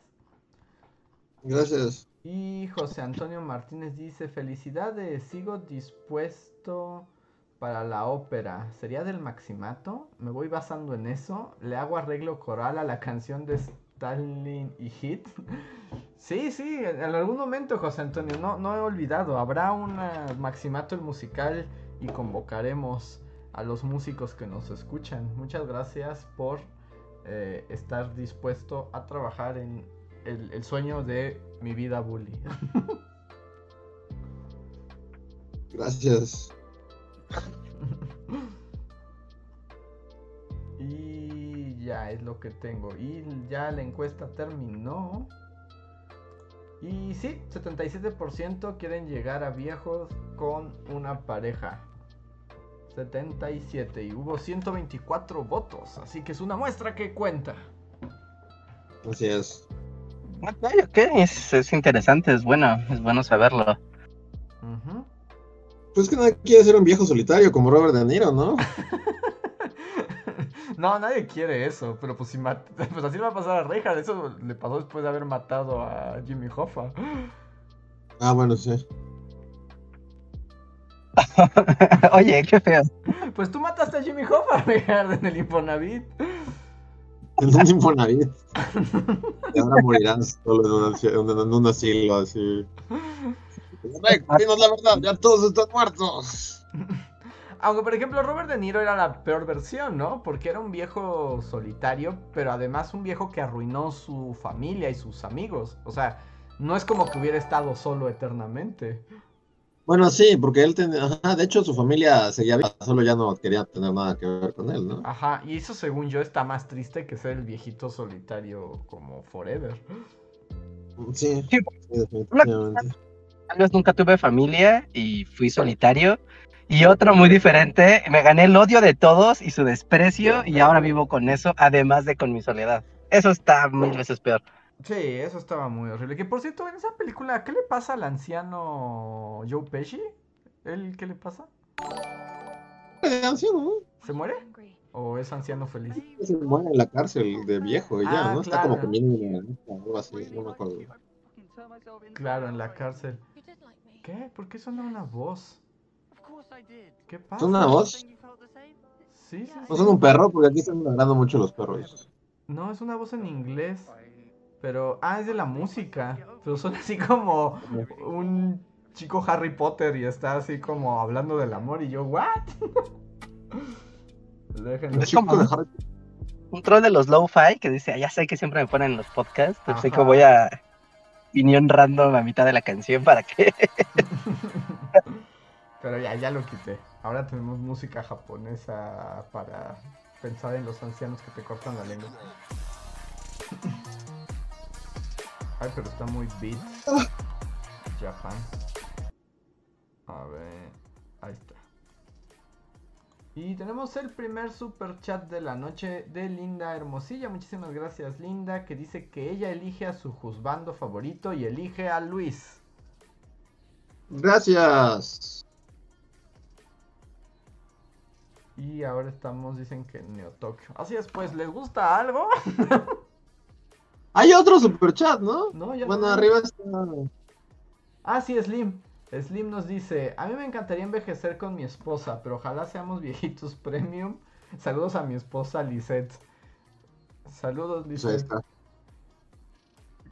Gracias. Y José Antonio Martínez dice felicidades, sigo dispuesto para la ópera sería del Maximato. Me voy basando en eso. Le hago arreglo coral a la canción de Stalin y Hit. sí, sí, en algún momento, José Antonio, no, no he olvidado. Habrá un Maximato el musical y convocaremos a los músicos que nos escuchan. Muchas gracias por eh, estar dispuesto a trabajar en el, el sueño de mi vida bully. gracias. y ya es lo que tengo. Y ya la encuesta terminó. Y sí, 77% quieren llegar a viejos con una pareja. 77 y hubo 124 votos, así que es una muestra que cuenta. Así es. Ok, es, es interesante, es bueno, es bueno saberlo. Pues que nadie quiere ser un viejo solitario como Robert De Niro, ¿no? no, nadie quiere eso, pero pues, si pues así le va a pasar a Reja, eso le pasó después de haber matado a Jimmy Hoffa. Ah, bueno, sí. Oye, qué feo. Pues tú mataste a Jimmy Hoffa, Reja, en el Infonavit. En un Infonavit. y ahora morirán solo en un asilo así. Dinos la verdad, ya todos están muertos. aunque por ejemplo Robert De Niro era la peor versión, ¿no? Porque era un viejo solitario, pero además un viejo que arruinó su familia y sus amigos. O sea, no es como que hubiera estado solo eternamente. Bueno, sí, porque él tenía, ajá, de hecho su familia seguía viva, solo ya no quería tener nada que ver con él, ¿no? Ajá, y eso según yo está más triste que ser el viejito solitario como Forever. Sí, Sí, sí, definitivamente. Tal vez nunca tuve familia y fui solitario. Y otro muy diferente, me gané el odio de todos y su desprecio y ahora vivo con eso, además de con mi soledad. Eso está mil veces peor. Sí, eso estaba muy horrible. Que por cierto, en esa película, ¿qué le pasa al anciano Joe Pesci? ¿Él qué le pasa? Anciano, ¿no? ¿Se muere? ¿O es anciano feliz? Se muere en la cárcel de viejo y ya, Ah, ¿no? Está como claro. comiendo algo así, no me acuerdo. Claro, en la cárcel. ¿Qué? ¿Por qué suena una voz? ¿Qué pasa? ¿Es una voz? Sí, sí, sí. ¿No son un perro? Porque aquí están ladrando mucho los perros. No, es una voz en inglés. Pero, ah, es de la música. Pero suena así como un chico Harry Potter y está así como hablando del amor. Y yo, ¿what? Déjenlo. Es como- Un troll de los low-fi que dice, "Ah, ya sé que siempre me ponen en los podcasts, así Ajá. que voy a opinión random a mitad de la canción para que... Pero ya, ya lo quité. Ahora tenemos música japonesa para pensar en los ancianos que te cortan la lengua. Ay, pero está muy beat. Japan. A ver. Ahí está. Y tenemos el primer super chat de la noche de Linda Hermosilla. Muchísimas gracias, Linda, que dice que ella elige a su juzgando favorito y elige a Luis. Gracias. Y ahora estamos, dicen que en Neo Tokio. Así es, pues, ¿les gusta algo? Hay otro superchat, ¿no? No, ya Bueno, no. arriba está. Ah, sí, Slim. Slim nos dice, a mí me encantaría envejecer con mi esposa, pero ojalá seamos viejitos premium. Saludos a mi esposa Lisette. Saludos, Lisette.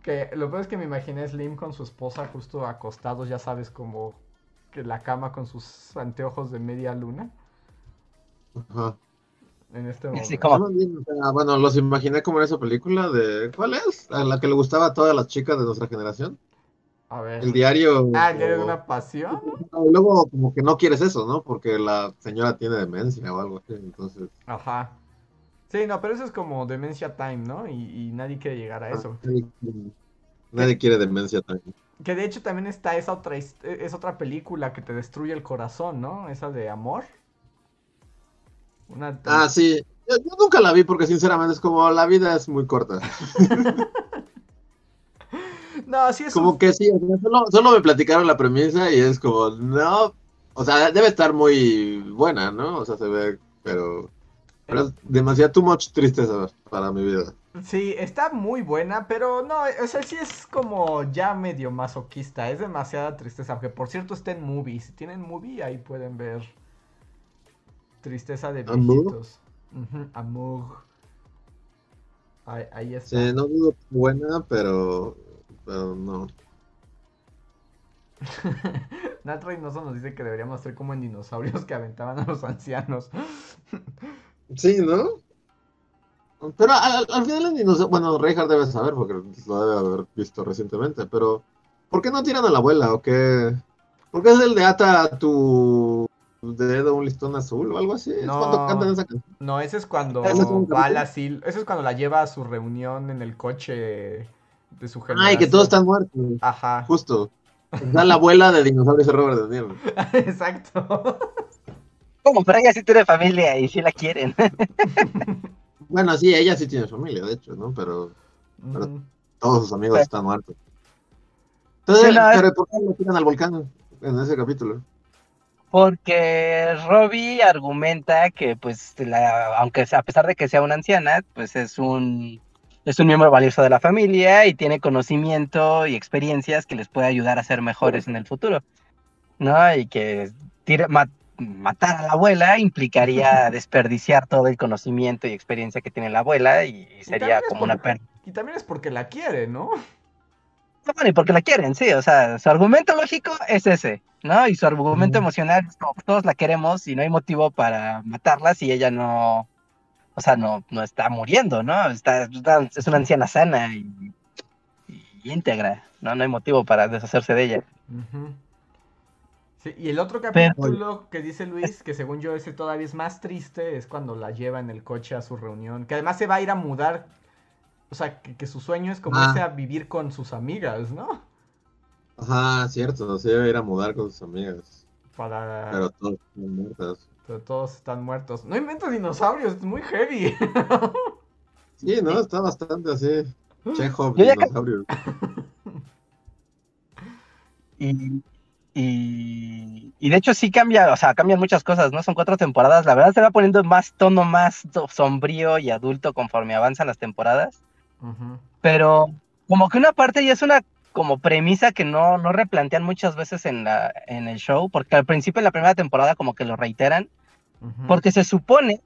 Que lo peor es que me imaginé a Slim con su esposa justo acostados, ya sabes, como que la cama con sus anteojos de media luna. Ajá. En este momento. como- bueno, los imaginé como en esa película de. ¿Cuál es? A la que le gustaba a todas las chicas de nuestra generación. A ver. El diario. Ah, el diario de una pasión. No, Luego, como que no quieres eso, ¿no? Porque la señora tiene demencia o algo así. Entonces. Ajá. Sí, no, pero eso es como Demencia Time, ¿no? Y, y nadie quiere llegar a eso. Nadie, quiere- nadie quiere demencia también. Que de hecho también está esa otra, eh, es otra película que te destruye el corazón, ¿no? Esa de amor. Una Ah, sí. Yo, yo nunca la vi porque, sinceramente, es como la vida es muy corta. No, sí es Como un- que sí, solo, solo me platicaron la premisa y es como, no. O sea, debe estar muy buena, ¿no? O sea, se ve, pero. Pero es demasiado too much tristeza para mi vida. Sí, está muy buena, pero no, o sea, sí es como ya medio masoquista, es demasiada tristeza, aunque por cierto está en movie, si tienen movie ahí pueden ver tristeza de viejitos. Ujú, Amour. Ahí, ahí está. Sí, no dudo buena, pero. Pero no. Nat Reynoso nos dice que deberíamos hacer como en dinosaurios que aventaban a los ancianos. Sí, ¿no? Pero al, al final en dinosaurio, bueno, Reinhardt debe saber porque lo debe haber visto recientemente, pero ¿por qué no tiran a la abuela o qué? ¿Por qué es el de ata a tu dedo un listón azul o algo así? Es No. cuando cantan esa canción. No, ese es cuando ¿Ese es un va asilo, ese es cuando la lleva a su reunión en el coche de su generación. Ay, que todos están muertos, Ajá, justo. Da la abuela de dinosaurios es Robert De Niro. exacto. Como, pero ella sí tiene familia y sí la quieren. Bueno, sí, ella sí tiene familia, de hecho, ¿no? Pero Pero- Ujú. todos sus amigos Sí. están muertos. Entonces, Sí, no, pero ¿por qué lo tiran al volcán en ese capítulo? Porque Robbie argumenta que, pues, la- aunque a pesar de que sea una anciana, pues es un, es un miembro valioso de la familia y tiene conocimiento y experiencias que les puede ayudar a ser mejores en el futuro, ¿no? Y que matar a la abuela implicaría desperdiciar todo el conocimiento y experiencia que tiene la abuela y, y sería como una pérdida. Y también es porque la quiere, ¿no? Bueno, y porque la quieren, sí, o sea, su argumento lógico es ese, ¿no? Y su argumento emocional es como todos la queremos y no hay motivo para matarla si ella no, o sea, no, no está muriendo, ¿no? Está, es una anciana sana y, íntegra, ¿no? No hay motivo para deshacerse de ella. Sí, y el otro capítulo que dice Luis, que según yo ese todavía es más triste, es cuando la lleva en el coche a su reunión, que además se va a ir a mudar o sea, que, su sueño es como ah. irse a vivir con sus amigas, ¿no? Ajá, cierto, se iba a ir a mudar con sus amigas. Para... Pero todos están muertos. Pero todos están muertos. No invento dinosaurios, es muy heavy. sí, no, está bastante así. Chekhov, dinosaurios. y, y, y, de hecho sí cambia, o sea, cambian muchas cosas, ¿no? Son cuatro temporadas. La verdad se va poniendo más tono más sombrío y adulto conforme avanzan las temporadas. Pero como que una parte ya es una como premisa que no, no replantean muchas veces en, la, en el show, porque al principio de la primera temporada como que lo reiteran, porque se supone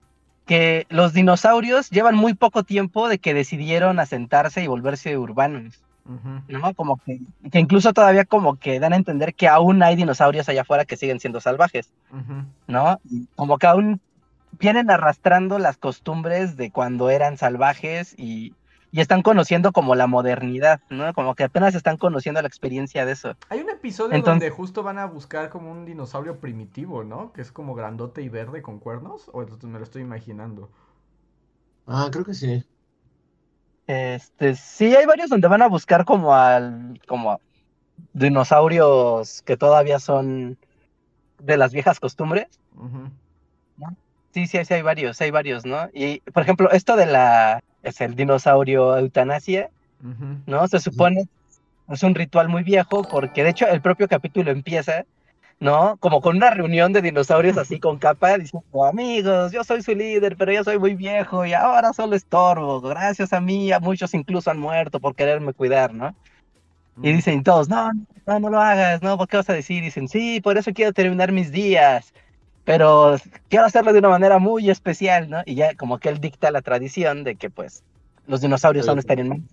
que los dinosaurios llevan muy poco tiempo de que decidieron asentarse y volverse urbanos. ¿no? Como que, que, incluso todavía como que dan a entender que aún hay dinosaurios allá afuera que siguen siendo salvajes, ¿no? Como que aún vienen arrastrando las costumbres de cuando eran salvajes y, y están conociendo como la modernidad, ¿no? Como que apenas están conociendo la experiencia de eso. Hay un episodio donde justo van a buscar como un dinosaurio primitivo, ¿no? Que es como grandote y verde con cuernos, o me lo estoy imaginando. Ah, creo que sí. Este, sí, hay varios donde van a buscar como al, como dinosaurios que todavía son de las viejas costumbres. Sí, sí, sí, hay varios, hay varios, ¿no? Y, por ejemplo, esto de la es el dinosaurio eutanasia, ¿no? Se supone es un ritual muy viejo porque de hecho el propio capítulo empieza, ¿no? Como con una reunión de dinosaurios así con capa diciendo, amigos, yo soy su líder, pero yo soy muy viejo y ahora solo estorbo. Gracias a mí, a muchos incluso han muerto por quererme cuidar, ¿no? Y dicen todos, no, no, no lo hagas, ¿no? ¿Por qué vas a decir? Dicen, sí, por eso quiero terminar mis días pero quiero hacerlo de una manera muy especial, ¿no? Y ya como que él dicta la tradición de que pues los dinosaurios son estar en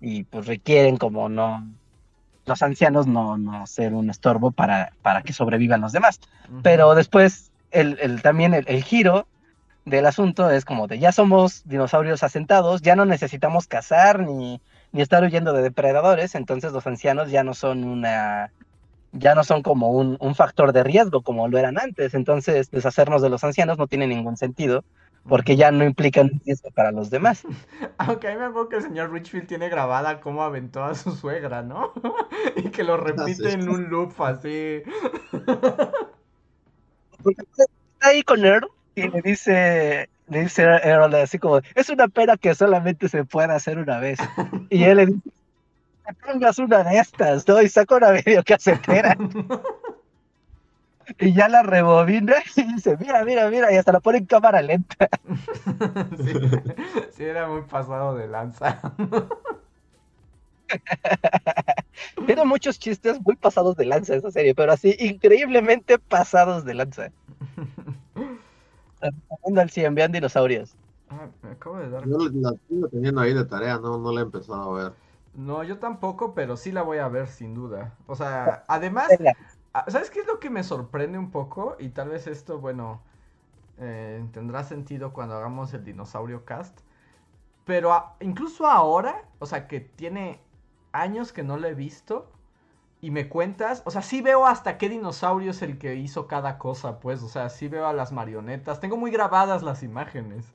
y pues requieren como no los ancianos no, no ser un estorbo para, para que sobrevivan los demás. Pero después el, el también el, el, giro del asunto es como de ya somos dinosaurios asentados, ya no necesitamos cazar ni, ni estar huyendo de depredadores, entonces los ancianos ya no son una ya no son como un, factor de riesgo como lo eran antes. Entonces, deshacernos de los ancianos no tiene ningún sentido porque ya no implican riesgo para los demás. Aunque a mí me acuerdo que el señor Richfield tiene grabada cómo aventó a su suegra, ¿no? y que lo repite en un loop así. está ahí con Earl y le dice, le dice Earl así como, es una pena que solamente se pueda hacer una vez. Y él le dice, pongas una de estas, ¿no? Y saca una videocasetera. y ya la rebobina y dice, mira, mira, mira, y hasta la pone en cámara lenta. sí, era muy pasado de lanza. Tiene muchos chistes muy pasados de lanza esa serie, pero así increíblemente pasados de lanza. al 100, vean dinosaurios. Ah, me acabo de dar. Yo la estoy teniendo ahí de tarea, no, no la he empezado a ver. No, yo tampoco, pero sí la voy a ver sin duda. O sea, además, ah, ¿sabes qué es lo que me sorprende un poco? Y tal vez esto, bueno, eh, tendrá sentido cuando hagamos el dinosaurio cast. Pero incluso ahora, o sea, que tiene años que no lo he visto. Y me cuentas, o sea, sí veo hasta qué dinosaurio es el que hizo cada cosa, pues, o sea, sí veo a las marionetas, tengo muy grabadas las imágenes.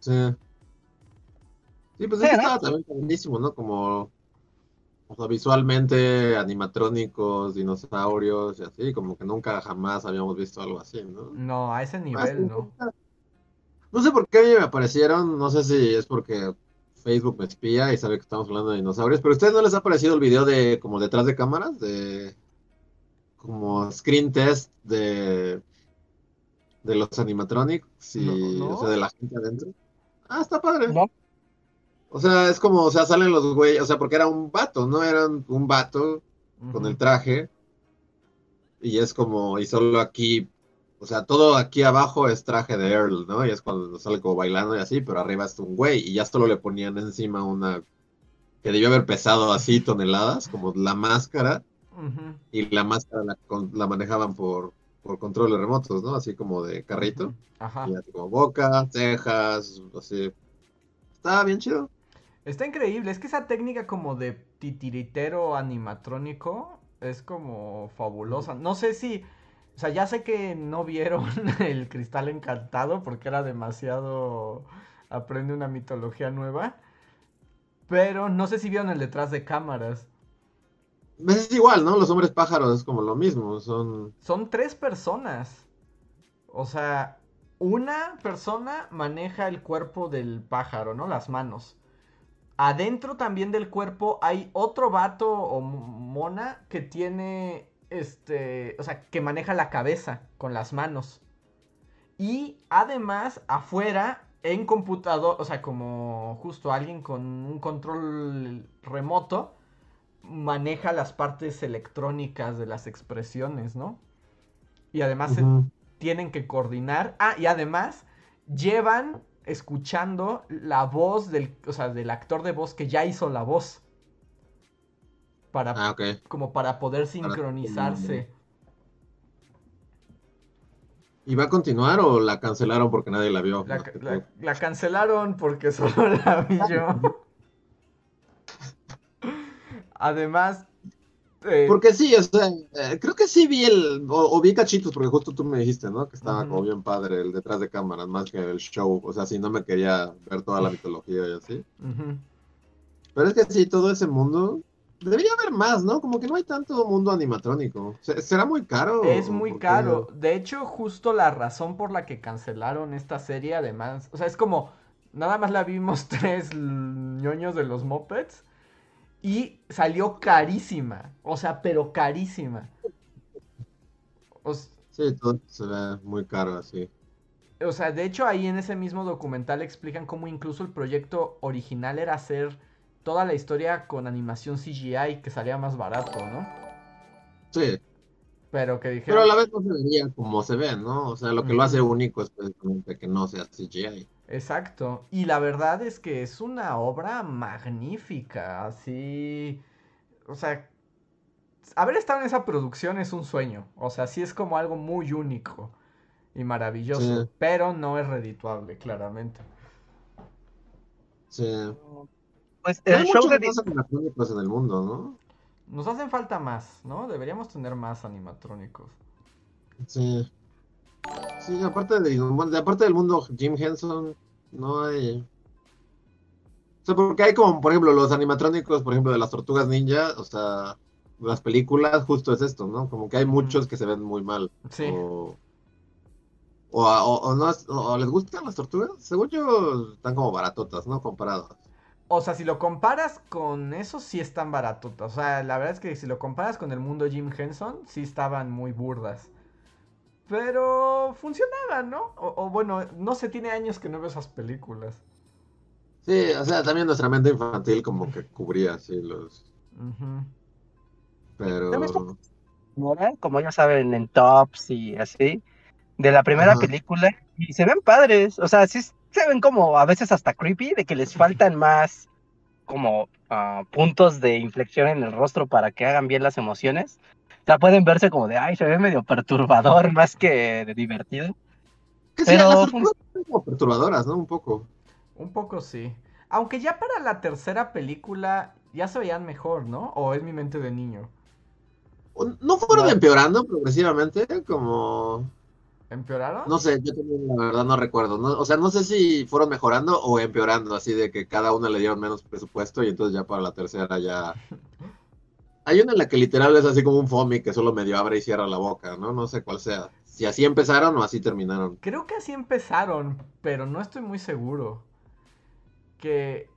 Sí. Sí, pues es estaba también buenísimo, ¿no? Como o sea, visualmente, animatrónicos, dinosaurios y así, como que nunca jamás habíamos visto algo así, ¿no? No, a ese nivel, ¿no? No sé por qué me aparecieron, no sé si es porque Facebook me espía y sabe que estamos hablando de dinosaurios, pero a ustedes no les ha parecido el video de como detrás de cámaras, de como screen test de de los animatronics y o sea, de la gente adentro. Ah, está padre. No. O sea, es como, o sea, salen los güeyes, o sea, porque era un vato, ¿no? Era un, vato con el traje. Y es como, y solo aquí, o sea, todo aquí abajo es traje de Earl, ¿no? Y es cuando sale como bailando y así, pero arriba está un güey. Y ya solo le ponían encima una, que debió haber pesado así toneladas, como la máscara, y la máscara la, la manejaban por, por controles remotos, ¿no? Así como de carrito, Ajá. y así como boca, cejas, así. Estaba bien chido. Está increíble, es que esa técnica como de titiritero animatrónico es como fabulosa. No sé si, o sea, ya sé que no vieron el cristal encantado porque era demasiado aprende una mitología nueva, pero no sé si vieron el detrás de cámaras. Pues Es igual, ¿no? Los hombres pájaros es como lo mismo, son... Son tres personas. O sea, una persona maneja el cuerpo del pájaro, ¿no? Las manos. Adentro también del cuerpo hay otro vato o mo- mona que tiene, este, o sea, que maneja la cabeza con las manos. Y además, afuera, en computador, o sea, como justo alguien con un control remoto, maneja las partes electrónicas de las expresiones, ¿no? Y además se tienen que coordinar. Ah, y además llevan escuchando la voz del, o sea, del actor de voz que ya hizo la voz. Para, Ah, ok. como para poder sincronizarse. ¿Y va a continuar o la cancelaron porque nadie la vio? La cancelaron porque solo la vi yo. Además, eh, Porque sí, o sea, eh, creo que sí vi el, o, o vi cachitos, porque justo tú me dijiste, ¿no? Que estaba como bien padre el detrás de cámaras, más que el show, o sea, si no me quería ver toda la mitología y así. ujú. Pero es que sí, todo ese mundo, debería haber más, ¿no? Como que no hay tanto mundo animatrónico. Se- ¿Será muy caro? Es muy caro. De hecho, justo la razón por la que cancelaron esta serie, además, o sea, es como, nada más la vimos tres ñoños de los Muppets y salió carísima. O sea, pero carísima. O, Sí, todo se ve muy caro así. o sea, de hecho ahí en ese mismo documental explican cómo incluso el proyecto original era hacer toda la historia con animación CGI que salía más barato, ¿no? Sí, Pero que pero dijeron... a la vez no se vería como se ve, ¿no? O sea, lo que lo hace único es precisamente que no sea CGI. Exacto. Y la verdad es que es una obra magnífica. Así. O sea. Haber estado en esa producción es un sueño. O sea, sí es como algo muy único y maravilloso. Sí. Pero no es redituable, claramente. Sí. Pues No hay el show muchos de animatrónicos en el mundo, ¿no? Nos hacen falta más, ¿no? Deberíamos tener más animatrónicos. Sí. Sí, aparte de, aparte del mundo Jim Henson, no hay. O sea, porque hay como, por ejemplo, los animatrónicos, por ejemplo, de las tortugas ninja, o sea, las películas, justo es esto, ¿no? Como que hay muchos que se ven muy mal. Sí. O, o, o- o no, o les gustan las tortugas. Según yo, están como baratotas, ¿no? Comparadas. O sea, si lo comparas con eso, sí están baratotas. O sea, la verdad es que si lo comparas con el mundo Jim Henson, sí estaban muy burdas. Pero funcionaban, ¿no? O, o bueno, no sé, tiene años que no veo esas películas. Sí, o sea, también nuestra mente infantil como que cubría así los. Ujú. Pero. Como ya saben, en tops y así, de la primera Ajá. película, y se ven padres, o sea, sí se ven como a veces hasta creepy, de que les faltan más como ah, puntos de inflexión en el rostro para que hagan bien las emociones. O sea, pueden verse como de, ay, se ve medio perturbador más que divertido. Que sí, Pero las fun- tortugas son como perturbadoras, ¿no? Un poco. Un poco sí. Aunque ya para la tercera película ya se veían mejor, ¿no? O es mi mente de niño. ¿No fueron No. empeorando progresivamente? Como. ¿Empeoraron? No sé, yo también la verdad no recuerdo. ¿no? O sea, no sé si fueron mejorando o empeorando, así de que cada una le dieron menos presupuesto y entonces ya para la tercera ya. Hay una en la que literal es así como un foamy que solo medio abre y cierra la boca, ¿no? No sé cuál sea. Si así empezaron o así terminaron. Creo que así empezaron, pero no estoy muy seguro. Que...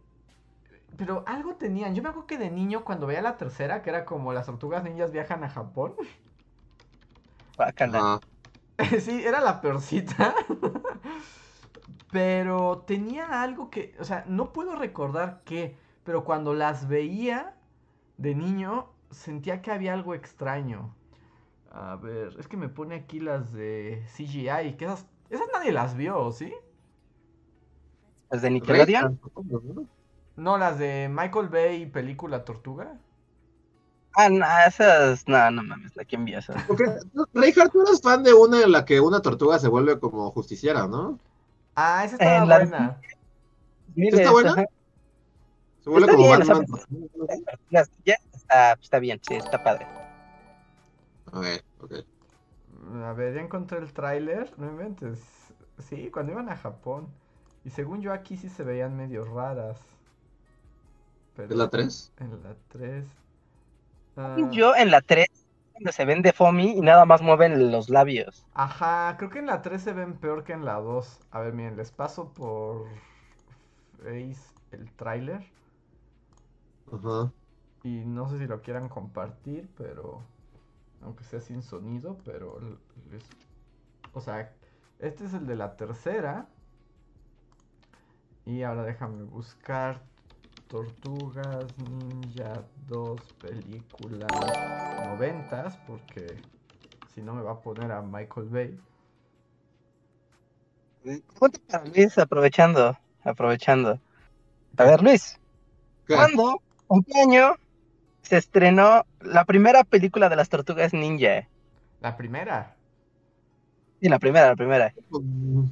Pero algo tenían. Yo me acuerdo que de niño cuando veía la tercera, que era como las tortugas ninjas viajan a Japón. Guácala. Ajá. sí, era la peorcita. pero tenía algo que... O sea, no puedo recordar qué. Pero cuando las veía de niño, sentía que había algo extraño. A ver, es que me pone aquí las de CGI. Que esas, esas nadie las vio, ¿sí? Las de Nickelodeon. ¿no? Las de Michael Bay, película Tortuga. Ah, no, esas, no, no mames, ¿a quién vio eso? Porque, Reinhardt, tú eres fan de una en la que una tortuga se vuelve como justiciera, ¿no? Ah, esa estaba En la- buena. Miles, ¿Está buena? ajá. Se vuelve Está como bien, Batman. Ya está, está bien, sí, está padre. Ok, ok. A ver, ya encontré el tráiler. No inventes. Sí, cuando iban a Japón. Y según yo aquí sí se veían medio raras. Pero ¿Es la 3? En la 3. Ah, Yo en la 3, donde se ven de Fomi y nada más mueven los labios. Ajá, creo que en la 3 se ven peor que en la 2. A ver, miren, les paso por Face el tráiler. Ajá. Y no sé si lo quieran compartir, pero. Aunque sea sin sonido, pero. les- O sea, este es el de la tercera. Y ahora déjame buscar Tortugas Ninja 2 películas noventas, porque si no me va a poner a Michael Bay. Pregunta para Luis, aprovechando, aprovechando. A ver, Luis, ¿Qué? ¿cuándo, en qué año se estrenó la primera película de las tortugas ninja? La primera. Sí, la primera, la primera. Mm,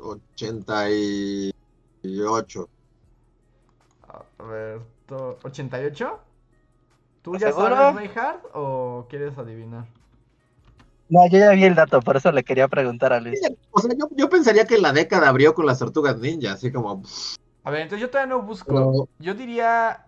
88. A ver, to- ¿88? ¿Tú ¿Estás ya seguro? sabes, Reinhardt, o quieres adivinar? No, yo ya vi el dato, por eso le quería preguntar a Luis. O sea, yo, yo pensaría que la década abrió con las tortugas ninja, así como. A ver, entonces yo todavía no busco. Yo diría.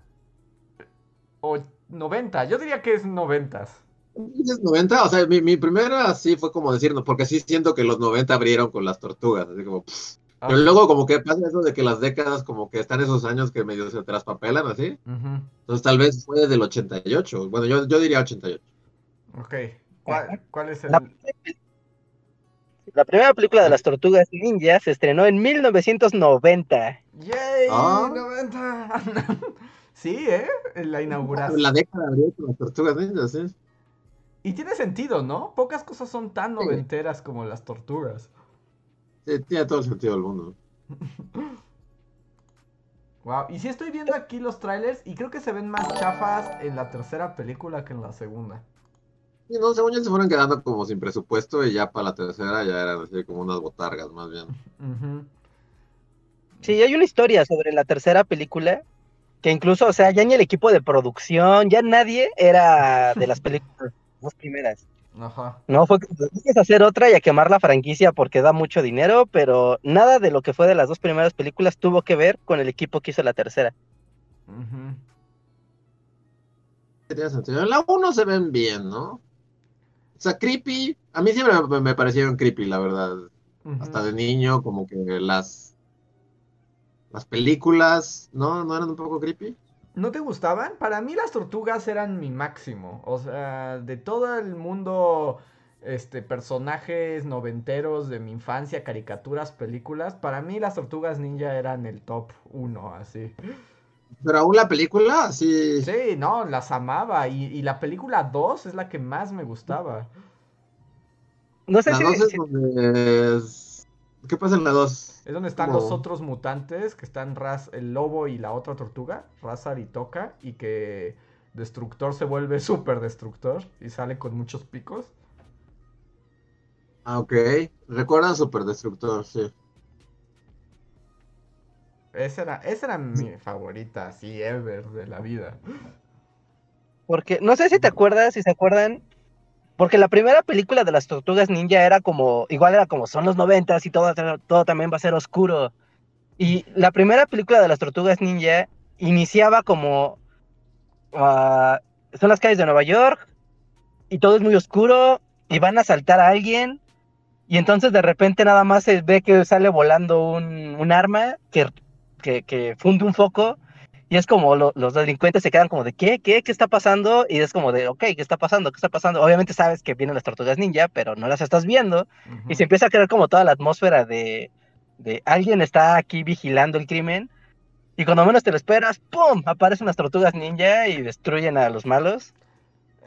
O 90. Yo diría que es 90. ¿Es 90? O sea, mi, mi primera sí fue como decir, no, porque sí siento que los 90 abrieron con las tortugas, así como. pff. Ah, Pero luego como que pasa eso de que las décadas como que están esos años que medio se traspapelan así. ujú, Entonces tal vez fue del 88. Bueno, yo, yo diría 88. Ok. ¿Cuál, cuál es el.? La, la primera película de las tortugas ninja se estrenó en 1990. ¡Yay! Ah. 90. sí, ¿eh? En la inauguración. La década con las tortugas ninja, sí. Y tiene sentido, ¿no? Pocas cosas son tan Sí. noventeras como las tortugas. Sí, tiene todo el sentido del mundo. Wow. Y sí estoy viendo aquí los trailers y creo que se ven más chafas en la tercera película que en la segunda. Y no, según yo se fueron quedando como sin presupuesto y ya para la tercera ya eran así como unas botargas más bien. Sí, hay una historia sobre la tercera película que incluso, o sea, ya ni el equipo de producción, ya nadie era de las películas dos primeras. Ajá. No, fue que tienes hacer otra y a quemar la franquicia porque da mucho dinero, pero nada de lo que fue de las dos primeras películas tuvo que ver con el equipo que hizo la tercera. En la 1 se ven bien, ¿no? Sea, creepy. A mí siempre me, me parecieron creepy, la verdad. Hasta de niño, como que las las películas, ¿no? ¿No eran un poco creepy? ¿No te gustaban? Para mí las tortugas eran mi máximo. O sea, de todo el mundo, este, personajes noventeros de mi infancia, caricaturas, películas, para mí las tortugas ninja eran el top uno, así. Pero aún la película, sí. Sí, no, las amaba. Y, y la película 2 es la que más me gustaba. No sé La si, 2 es si- donde es- ¿Qué pasa en la 2? Es donde están los otros mutantes, que están Raz, el lobo y la otra tortuga, Razar y Toca, y que Destructor se vuelve súper destructor y sale con muchos picos. Ah, ok. Recuerdan Super Destructor, sí. Esa era, esa era mi favorita, así, ever de la vida. porque no sé si te acuerdas, si se acuerdan, porque la primera película de las tortugas ninja era como, igual era como son los noventas y todo, todo también va a ser oscuro. Y la primera película de las tortugas ninja iniciaba como ah, son las calles de Nueva York y todo es muy oscuro y van a asaltar a alguien y entonces de repente nada más se ve que sale volando un, un arma que, que, que funde un foco y es como lo- los delincuentes se quedan como de ¿qué? ¿qué? ¿qué está pasando? y es como de ok, ¿qué está pasando? ¿qué está pasando? obviamente sabes que vienen las tortugas ninja pero no las estás viendo y se empieza a crear como toda la atmósfera de, de alguien está aquí vigilando el crimen. Y cuando menos te lo esperas, ¡pum! Aparecen las tortugas ninja y destruyen a los malos.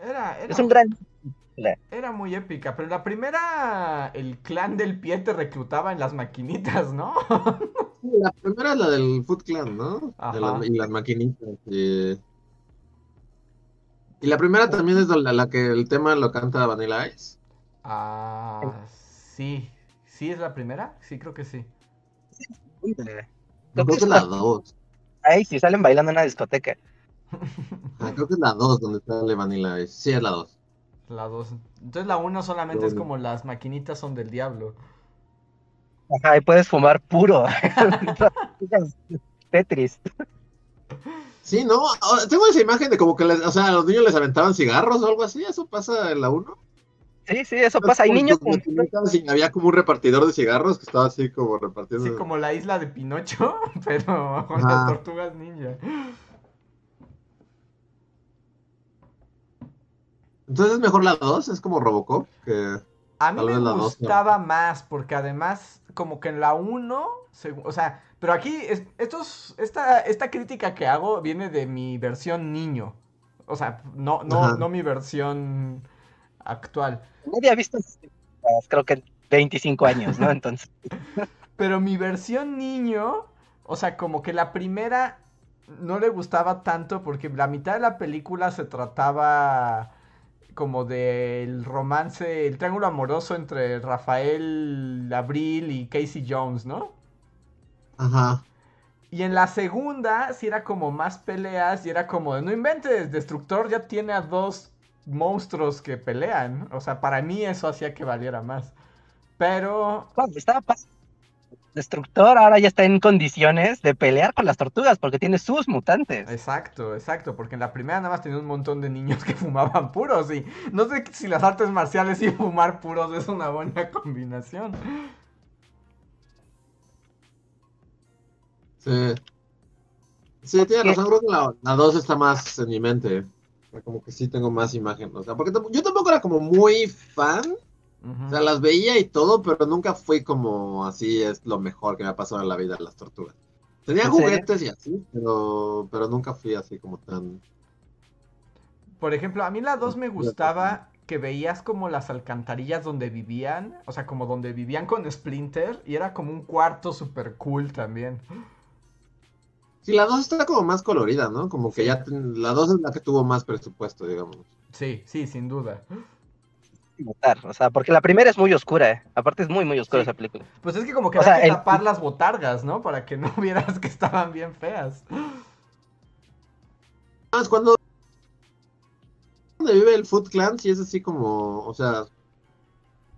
Era, era, Es un gran... era muy épica, pero la primera, el clan del pie te reclutaba en las maquinitas, ¿no? la primera es la del Foot Clan, ¿no? De y las maquinitas. Y... y la primera también es la, la que el tema lo canta Vanilla Ice. Ah, sí. ¿Sí es la primera? Sí, creo que sí. No, Creo que es la 2. Ay, si salen bailando en una discoteca. Ah, creo que es la 2 donde sale Vanilla Ice. Sí, es la 2. La dos. Entonces la uno solamente es como las maquinitas son del diablo. Ajá, y puedes fumar puro. Tetris. Sí, ¿no? Ah, Tengo esa imagen de como que les- o sea, a los niños les aventaban cigarros o algo así. ¿Eso pasa en la 1? Sí, sí, eso pasa. Hay niños con... Y había como un repartidor de cigarros que estaba así como repartiendo. Sí, como la isla de Pinocho, pero con Ajá. las tortugas ninja. Entonces es mejor la 2, es como Robocop. Que... A mí me gustaba más, porque además, como que en la 1, o sea, pero aquí, es- estos, esta, esta crítica que hago viene de mi versión niño. O sea, no, no, Ajá. no mi versión actual. Nadie ha visto creo que en 25 años, ¿no? Entonces, Pero mi versión niño, o sea, como que la primera no le gustaba tanto porque la mitad de la película se trataba como del romance, el triángulo amoroso entre Rafael Abril y Casey Jones, ¿no? Ajá. Y en la segunda sí era como más peleas y era como, no inventes, Destructor ya tiene a dos monstruos que pelean. O sea, para mí eso hacía que valiera más. Pero cuando estaba Destructor ahora ya está en condiciones de pelear con las tortugas porque tiene sus mutantes. Exacto, exacto, porque en la primera nada más tenía un montón de niños que fumaban puros y no sé si las artes marciales y fumar puros es una buena combinación. Sí. Sí, tiene razón, creo que la, la 2 está más en mi mente. Como que sí tengo más imagen. O sea, porque yo tampoco era como muy fan. O sea, las veía y todo, pero nunca fui como así es lo mejor que me ha pasado en la vida las tortugas. Tenía juguetes y así, pero, pero nunca fui así como tan. Por ejemplo, a mí la 2 me gustaba que veías como las alcantarillas donde vivían, o sea, como donde vivían con Splinter y era como un cuarto super cool también. Sí, la 2 está como más colorida, ¿no? Como que Sí. ya ten- la 2 es la que tuvo más presupuesto, digamos. Sí, sí, sin duda. Notar, O sea, porque la primera es muy oscura, ¿eh? Aparte es muy, muy oscura Sí. esa película. Pues es que como que O sea, que el- tapar las botargas, ¿no? Para que no vieras que estaban bien feas. Más cuando donde vive el Foot Clan, sí es así como, o sea,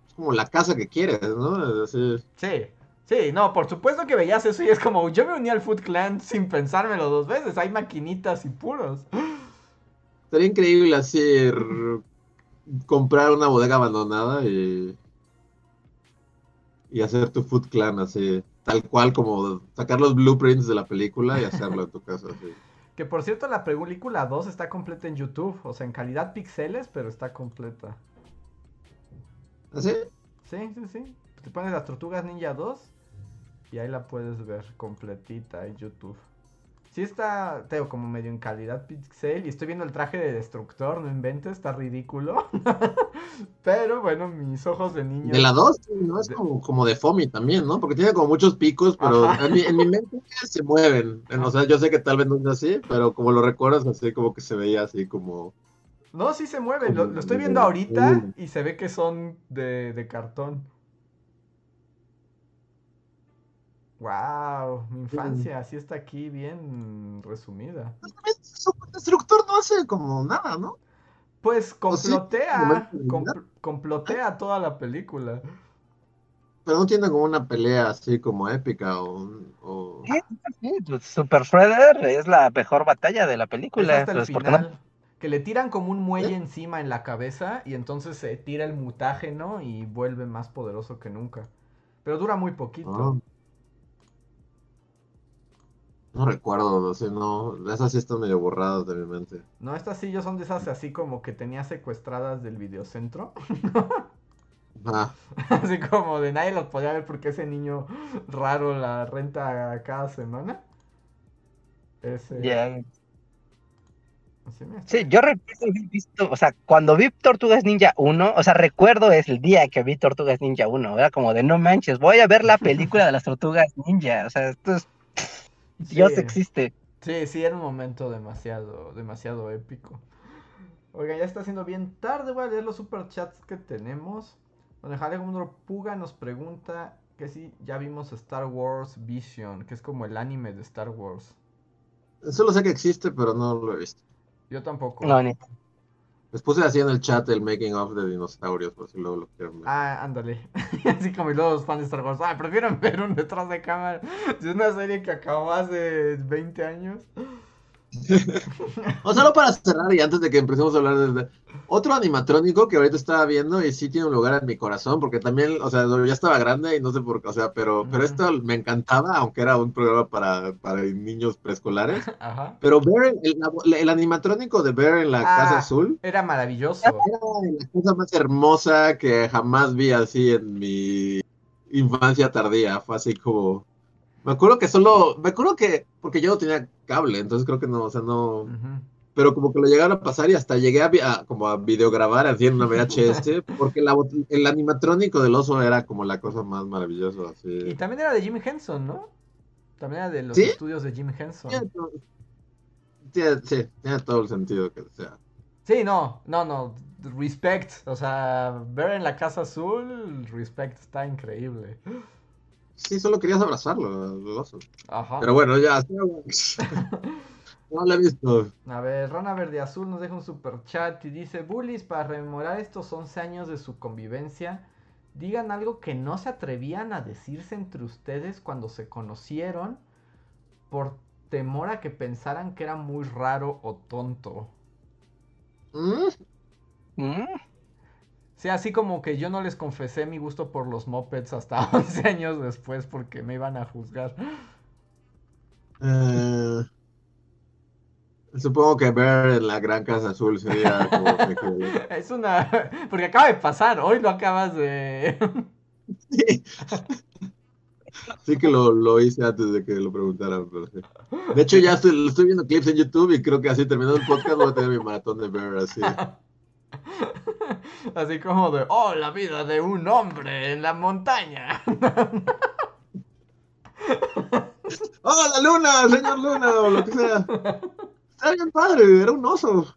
es como la casa que quieres, ¿no? Así, Sí, sí, no, por supuesto que veías eso y es como, yo me uní al Foot Clan sin pensármelo dos veces, hay maquinitas y puros. Sería increíble así comprar una bodega abandonada y, y hacer tu Foot Clan así, tal cual como sacar los blueprints de la película y hacerlo en tu casa. Así. Que por cierto, la película 2 está completa en YouTube, o sea, en calidad pixeles, pero está completa. ¿Así? Sí, sí, sí. Te pones las Tortugas Ninja 2 y ahí la puedes ver completita en YouTube. Sí está, tengo como medio en calidad pixel y estoy viendo el traje de Destructor, no inventes, está ridículo. Pero bueno, mis ojos de niño. De la 2, ¿no? Es De- como, como de Fomi también, ¿no? Porque tiene como muchos picos, pero en mi, en mi mente se mueven. O sea, yo sé que tal vez no es así, pero como lo recuerdas, así como que se veía así como... No, sí se mueve, lo, Como lo estoy de- viendo ahorita y se ve que son de, de cartón. Wow, mi infancia, así está aquí bien resumida. Su destructor no hace como nada, ¿no? Pues sí, complotea, compl- complotea toda la película. Pero no tiene como una pelea así como épica o... o- Sí, pues, Super Shredder es la mejor batalla de la Es película. hasta el pues, no- final. Que le tiran como un muelle encima en la cabeza y entonces se tira el mutágeno y vuelve más poderoso que nunca. Pero dura muy poquito. no. No recuerdo, así no... Esas sí están medio borradas de mi mente. No, estas sillas son de esas así como que tenía secuestradas del videocentro. Ajá. Así como de nadie los podía ver porque ese niño raro la renta cada semana. Ese. Sí, yo recuerdo haber visto, o sea, cuando vi Tortugas Ninja 1, o sea, recuerdo es el día que vi Tortugas Ninja 1, era como de no manches, voy a ver la película de las Tortugas Ninja, o sea, esto es, Dios Sí. existe. Sí, sí, era un momento demasiado, demasiado épico. Oiga, ya está siendo bien tarde, voy a leer los superchats que tenemos. Don Alejandro Puga nos pregunta que si ya vimos Star Wars Vision, que es como el anime de Star Wars. Solo sé que existe, pero no lo he visto. Yo tampoco. No, ni- Les puse así en el chat el making of de dinosaurios, por si luego lo quieren ver. Ah, ándale. Así como los fans de Star Wars. Ah, prefieren ver un detrás de cámara de una serie que acabó hace 20 años. O solo para cerrar y antes de que empecemos a hablar de otro animatrónico que ahorita estaba viendo y sí tiene un lugar en mi corazón porque también, o sea, ya estaba grande y no sé por qué, o sea, pero, pero esto me encantaba, aunque era un programa para, para niños preescolares. Ajá. Pero Bear, el, el animatrónico de Bear en la Ah. Casa Azul Era maravilloso. era la cosa más hermosa que jamás vi así en mi infancia tardía. Fue así como. Me acuerdo que solo. Me acuerdo que. Porque yo no tenía cable, entonces creo que no, o sea, no. Pero como que lo llegaron a pasar y hasta llegué a, como a videograbar así en una VHS, porque la el animatrónico del oso era como la cosa más maravillosa. Y Así. también era de Jim Henson, ¿no? También era de los ¿Sí? estudios de Jim Henson. Sí, tiene todo el sentido que sea. Sí, no, no, no. Respect. O sea, ver en la Casa Azul, respect, está increíble. Sí, solo querías abrazarlo. Ajá. Pero bueno, ya. No lo he visto. A ver, Rana Verde Azul nos deja un super chat y dice: Bullies, para rememorar estos 11 años de su convivencia, digan algo que no se atrevían a decirse entre ustedes cuando se conocieron por temor a que pensaran que era muy raro o tonto. Mm, ¿Mm? Sí, así como que yo no les confesé mi gusto por los mopeds hasta 11 años después porque me iban a juzgar. eh, supongo que ver en la gran casa azul sería como que- Es una... Porque acaba de pasar, hoy lo acabas de... Sí. Sí que lo, lo hice antes de que lo preguntaran, pero sí. De hecho, ya estoy, estoy viendo clips en YouTube y creo que así terminando el podcast voy a tener mi maratón de ver así. Así como de, oh, la vida de un hombre en la montaña. ¡Oh, la luna, señor luna! O lo que sea. Está bien padre, era un oso.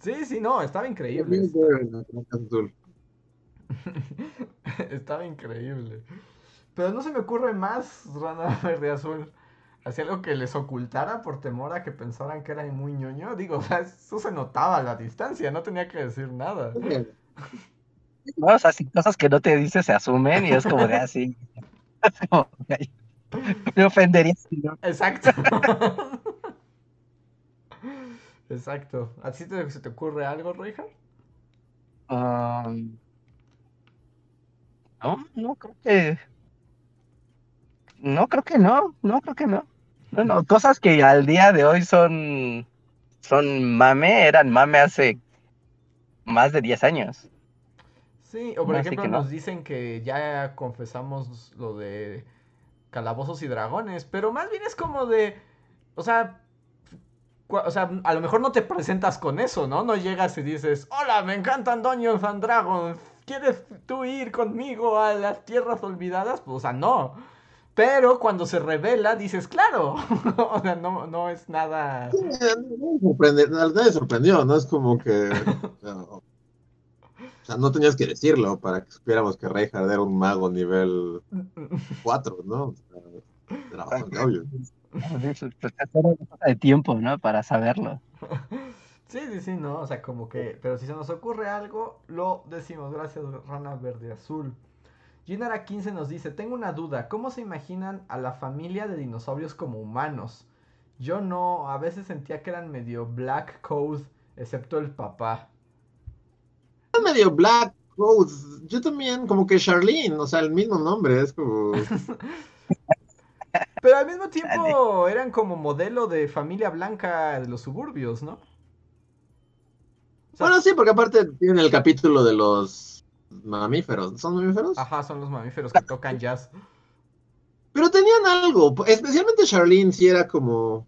Sí, sí, no, estaba increíble. Azul. Estaba increíble. Pero no se me ocurre más, Rana Verde Azul. Hacía algo que les ocultara por temor a que pensaran que era muy ñoño. Digo, o sea, eso se notaba a la distancia, no tenía que decir nada. No, o sea, si cosas que no te dice se asumen y es como de así. Me ofendería si no. Exacto. Exacto. ¿A ti te- se te ocurre algo? Um, no, no creo que. No creo que no, no creo que no. No, no, cosas que al día de hoy son. Son mame, eran mame hace más de 10 años. Sí, o por ejemplo no. nos dicen que ya confesamos lo de calabozos y dragones, pero más bien es como de, o sea, o sea, a lo mejor no te presentas con eso, ¿no? No llegas y dices, hola, me encantan Dungeons and Dragons, ¿quieres tú ir conmigo a las tierras olvidadas? Pues, o sea, no. Pero cuando se revela, dices, claro. o sea, no, no es nada... Sorprende- Nadie me sorprendió, ¿no? Es como que. O sea, no tenías que decirlo para que supiéramos que Reinhardt era un mago nivel 4, ¿no? O sea, era bastante obvio. Es una cosa de tiempo, ¿no? Para saberlo. Sí, sí, sí, no, o sea, como que, pero si se nos ocurre algo, lo decimos. Gracias, Rana Verde Azul. Ginara 15 nos dice, tengo una duda, ¿cómo se imaginan a la familia de dinosaurios como humanos? Yo no, a veces sentía que eran medio black code, excepto el papá. Medio Black Codes. Yo también, como que Charlene, o sea, el mismo nombre, es como. Pero al mismo tiempo eran como modelo de familia blanca de los suburbios, ¿no? O sea, Bueno, sí, porque aparte tienen el capítulo de los mamíferos. ¿Son mamíferos? Ajá, son los mamíferos que tocan jazz. Pero tenían algo, especialmente Charlene sí era como...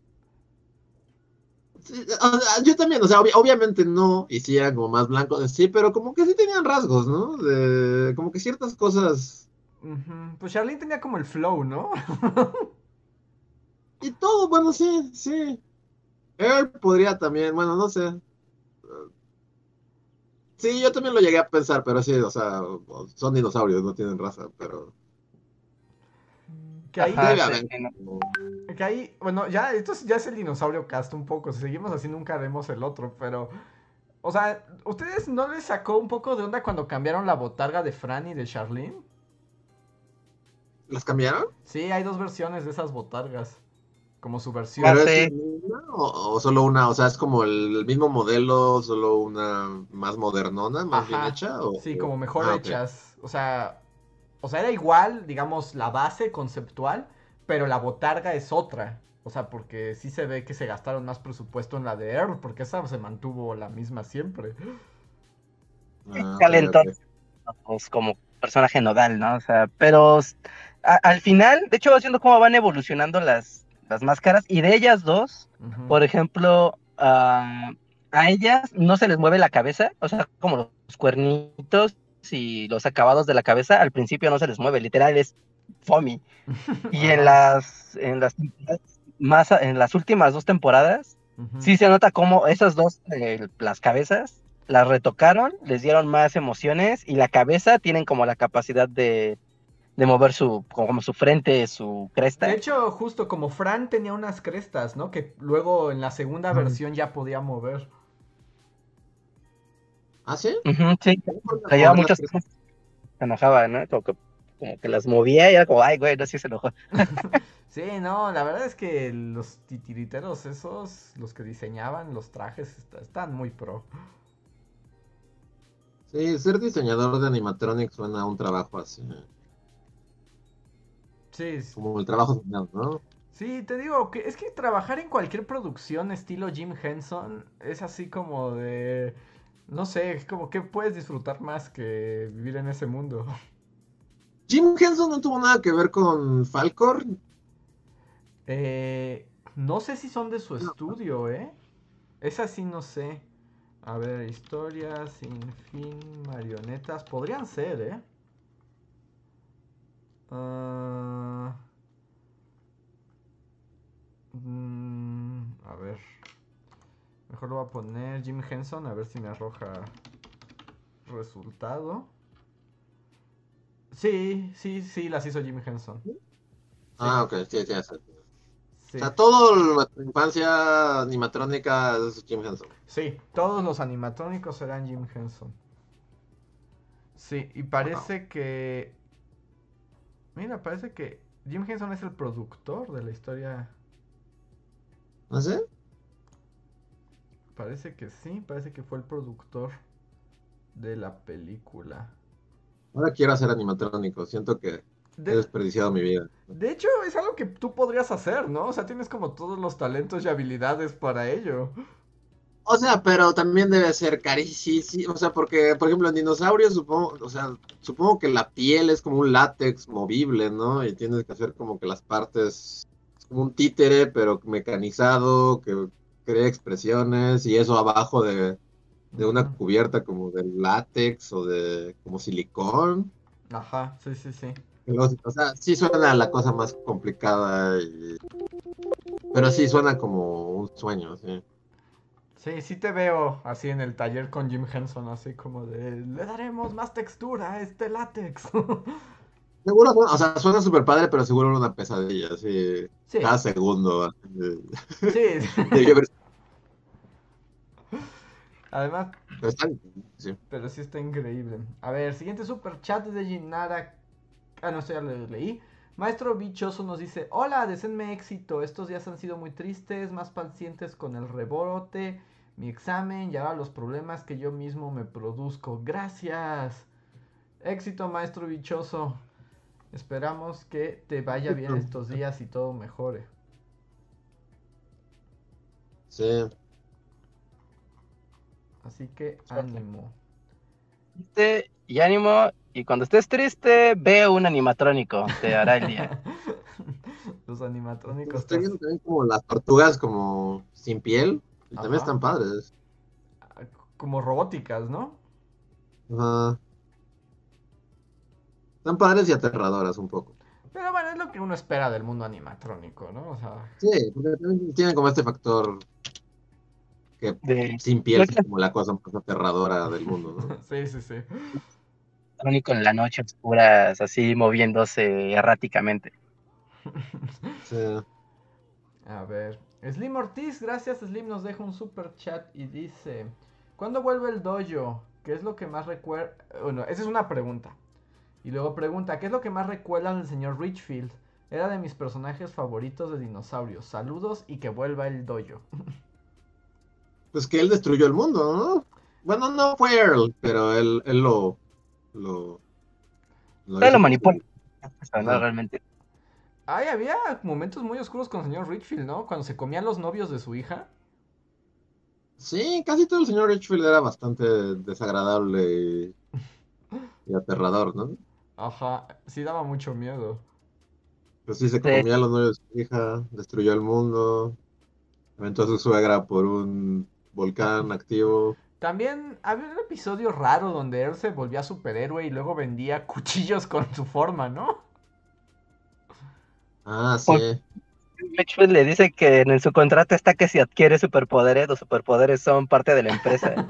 yo también, o sea, obviamente no, y sí eran como más blancos, sí, pero como que sí tenían rasgos, ¿no? De, como que ciertas cosas. Pues Charlene tenía como el flow, ¿no? y todo, bueno, sí, sí. Él podría también, bueno, no sé. Sí, yo también lo llegué a pensar, pero sí, o sea, son dinosaurios, no tienen raza, pero. Que ahí, que ahí, bueno, ya, esto ya es el dinosaurio cast un poco, si seguimos así nunca haremos el otro, pero, o sea, ¿ustedes no les sacó un poco de onda cuando cambiaron la botarga de Fran y de Charlene? ¿Las cambiaron? Sí, hay dos versiones de esas botargas, como su versión. o, solo una? O sea, es como el mismo modelo, solo una más modernona, más bien hecha. ¿o? Sí, como mejor ah, hechas, o sea o sea, era igual, digamos, la base conceptual, pero la botarga es otra. O sea, porque sí se ve que se gastaron más presupuesto en la de Air, porque esa se mantuvo la misma siempre. Ah, Calentón. Como personaje nodal, ¿no? O sea, pero al final, de hecho, haciendo cómo van evolucionando las, las máscaras, y de ellas dos, por ejemplo, a ellas no se les mueve la cabeza, o sea, como los cuernitos y los acabados de la cabeza al principio no se les mueve, literal es foamy. Y en las, en las más en las últimas dos temporadas, sí se nota como esas dos, eh, las cabezas, las retocaron, les dieron más emociones y la cabeza tienen como la capacidad de, de mover su, como su frente, su cresta. De hecho, justo como Fran tenía unas crestas, ¿no? Que luego en la segunda versión ya podía mover. ¿Ah, sí? sí. llevaba muchas cosas. Se enojaba, ¿no? Como que, como que las movía y era como, ay, güey, no, sí se enojó. sí, no, la verdad es que los titiriteros esos, los que diseñaban los trajes, están muy pro. Sí, ser diseñador de animatronics suena a un trabajo así. Sí. Como el trabajo ¿no? Sí, te digo que es que trabajar en cualquier producción estilo Jim Henson es así como de no sé, es como que puedes disfrutar más que vivir en ese mundo. Jim Henson no tuvo nada que ver con Falcor. Eh, no sé si son de su estudio, ¿eh? Esa sí no sé. A ver, historias, sin fin, marionetas. Podrían ser, ¿eh? Ah, mm, a ver. Mejor lo voy a poner Jim Henson a ver si me arroja resultado. Sí, sí, sí, las hizo Jim Henson. Ah, ok, sí, sí, sí. O sea, todo la infancia animatrónica es Jim Henson. Sí, todos los animatrónicos serán Jim Henson. Sí, y parece que. Mira, parece que Jim Henson es el productor de la historia. ¿No sé? Parece que sí, parece que fue el productor de la película. Ahora quiero hacer animatrónico, siento que he desperdiciado mi vida. De hecho, es algo que tú podrías hacer, ¿no? O sea, tienes como todos los talentos y habilidades para ello. O sea, pero también debe ser carísimo, o sea, porque, por ejemplo, en dinosaurios supongo, o sea, supongo que la piel es como un látex movible, ¿no? Y tienes que hacer como que las partes, es como un títere, pero mecanizado, que crea expresiones y eso abajo de, una cubierta como de látex o de como silicón. Ajá, sí, sí, sí. O sea, sí suena la cosa más complicada, pero sí suena como un sueño, sí. Sí, sí te veo así en el taller con Jim Henson, así como de, le daremos más textura a este látex. Seguro, o sea, suena súper padre, pero seguro una pesadilla, así, cada segundo. Sí. Además, pero, sí está increíble. A ver, siguiente super chat de Ginara. Ah, no, esto ya lo leí. Maestro Bichoso nos dice: Hola, deseenme éxito. Estos días han sido muy tristes, más pacientes con el rebote, mi examen y ahora los problemas que yo mismo me produzco. Gracias. Éxito, maestro Bichoso. Esperamos que te vaya bien estos días y todo mejore. Sí. Así que ánimo. Y ánimo. Y cuando estés triste, ve un animatrónico. Te hará el día. Los animatrónicos. Estoy viendo también como las tortugas como sin piel. Y también están padres. Como robóticas, ¿no? Ajá. Están padres y aterradoras un poco. Pero bueno, es lo que uno espera del mundo animatrónico, ¿no? O sea, Sí, porque también tienen como este factor que De sin piel es como la cosa más aterradora del mundo, ¿no? sí, sí, sí. electrónico en la noche, oscuras, así moviéndose erráticamente. Sí. A ver. Slim Ortiz, gracias Slim, nos deja un super chat y dice: ¿Cuándo vuelve el dojo? ¿Qué es lo que más recuerda? Bueno, esa es una pregunta. Y luego pregunta: ¿Qué es lo que más recuerdan del señor Richfield? Era de mis personajes favoritos de dinosaurios. Saludos y que vuelva el dojo. Pues que él destruyó el mundo, ¿no? Bueno, no fue Earl, pero él, él lo, lo, lo hizo- manipula. O sea, no, Ajá. realmente. Ay, había momentos muy oscuros con el señor Richfield, ¿no? Cuando se comían los novios de su hija. Sí, casi todo el señor Richfield era bastante desagradable y, y aterrador, ¿no? Ajá, sí daba mucho miedo. Pues sí, se comía a los novios de su hija, destruyó el mundo, aventó a su suegra por un volcán activo. También había un episodio raro donde él se volvía superhéroe y luego vendía cuchillos con su forma, ¿no? Ah, Por- sí. Richfield le dice que en su contrato está que si adquiere superpoderes, los superpoderes son parte de la empresa.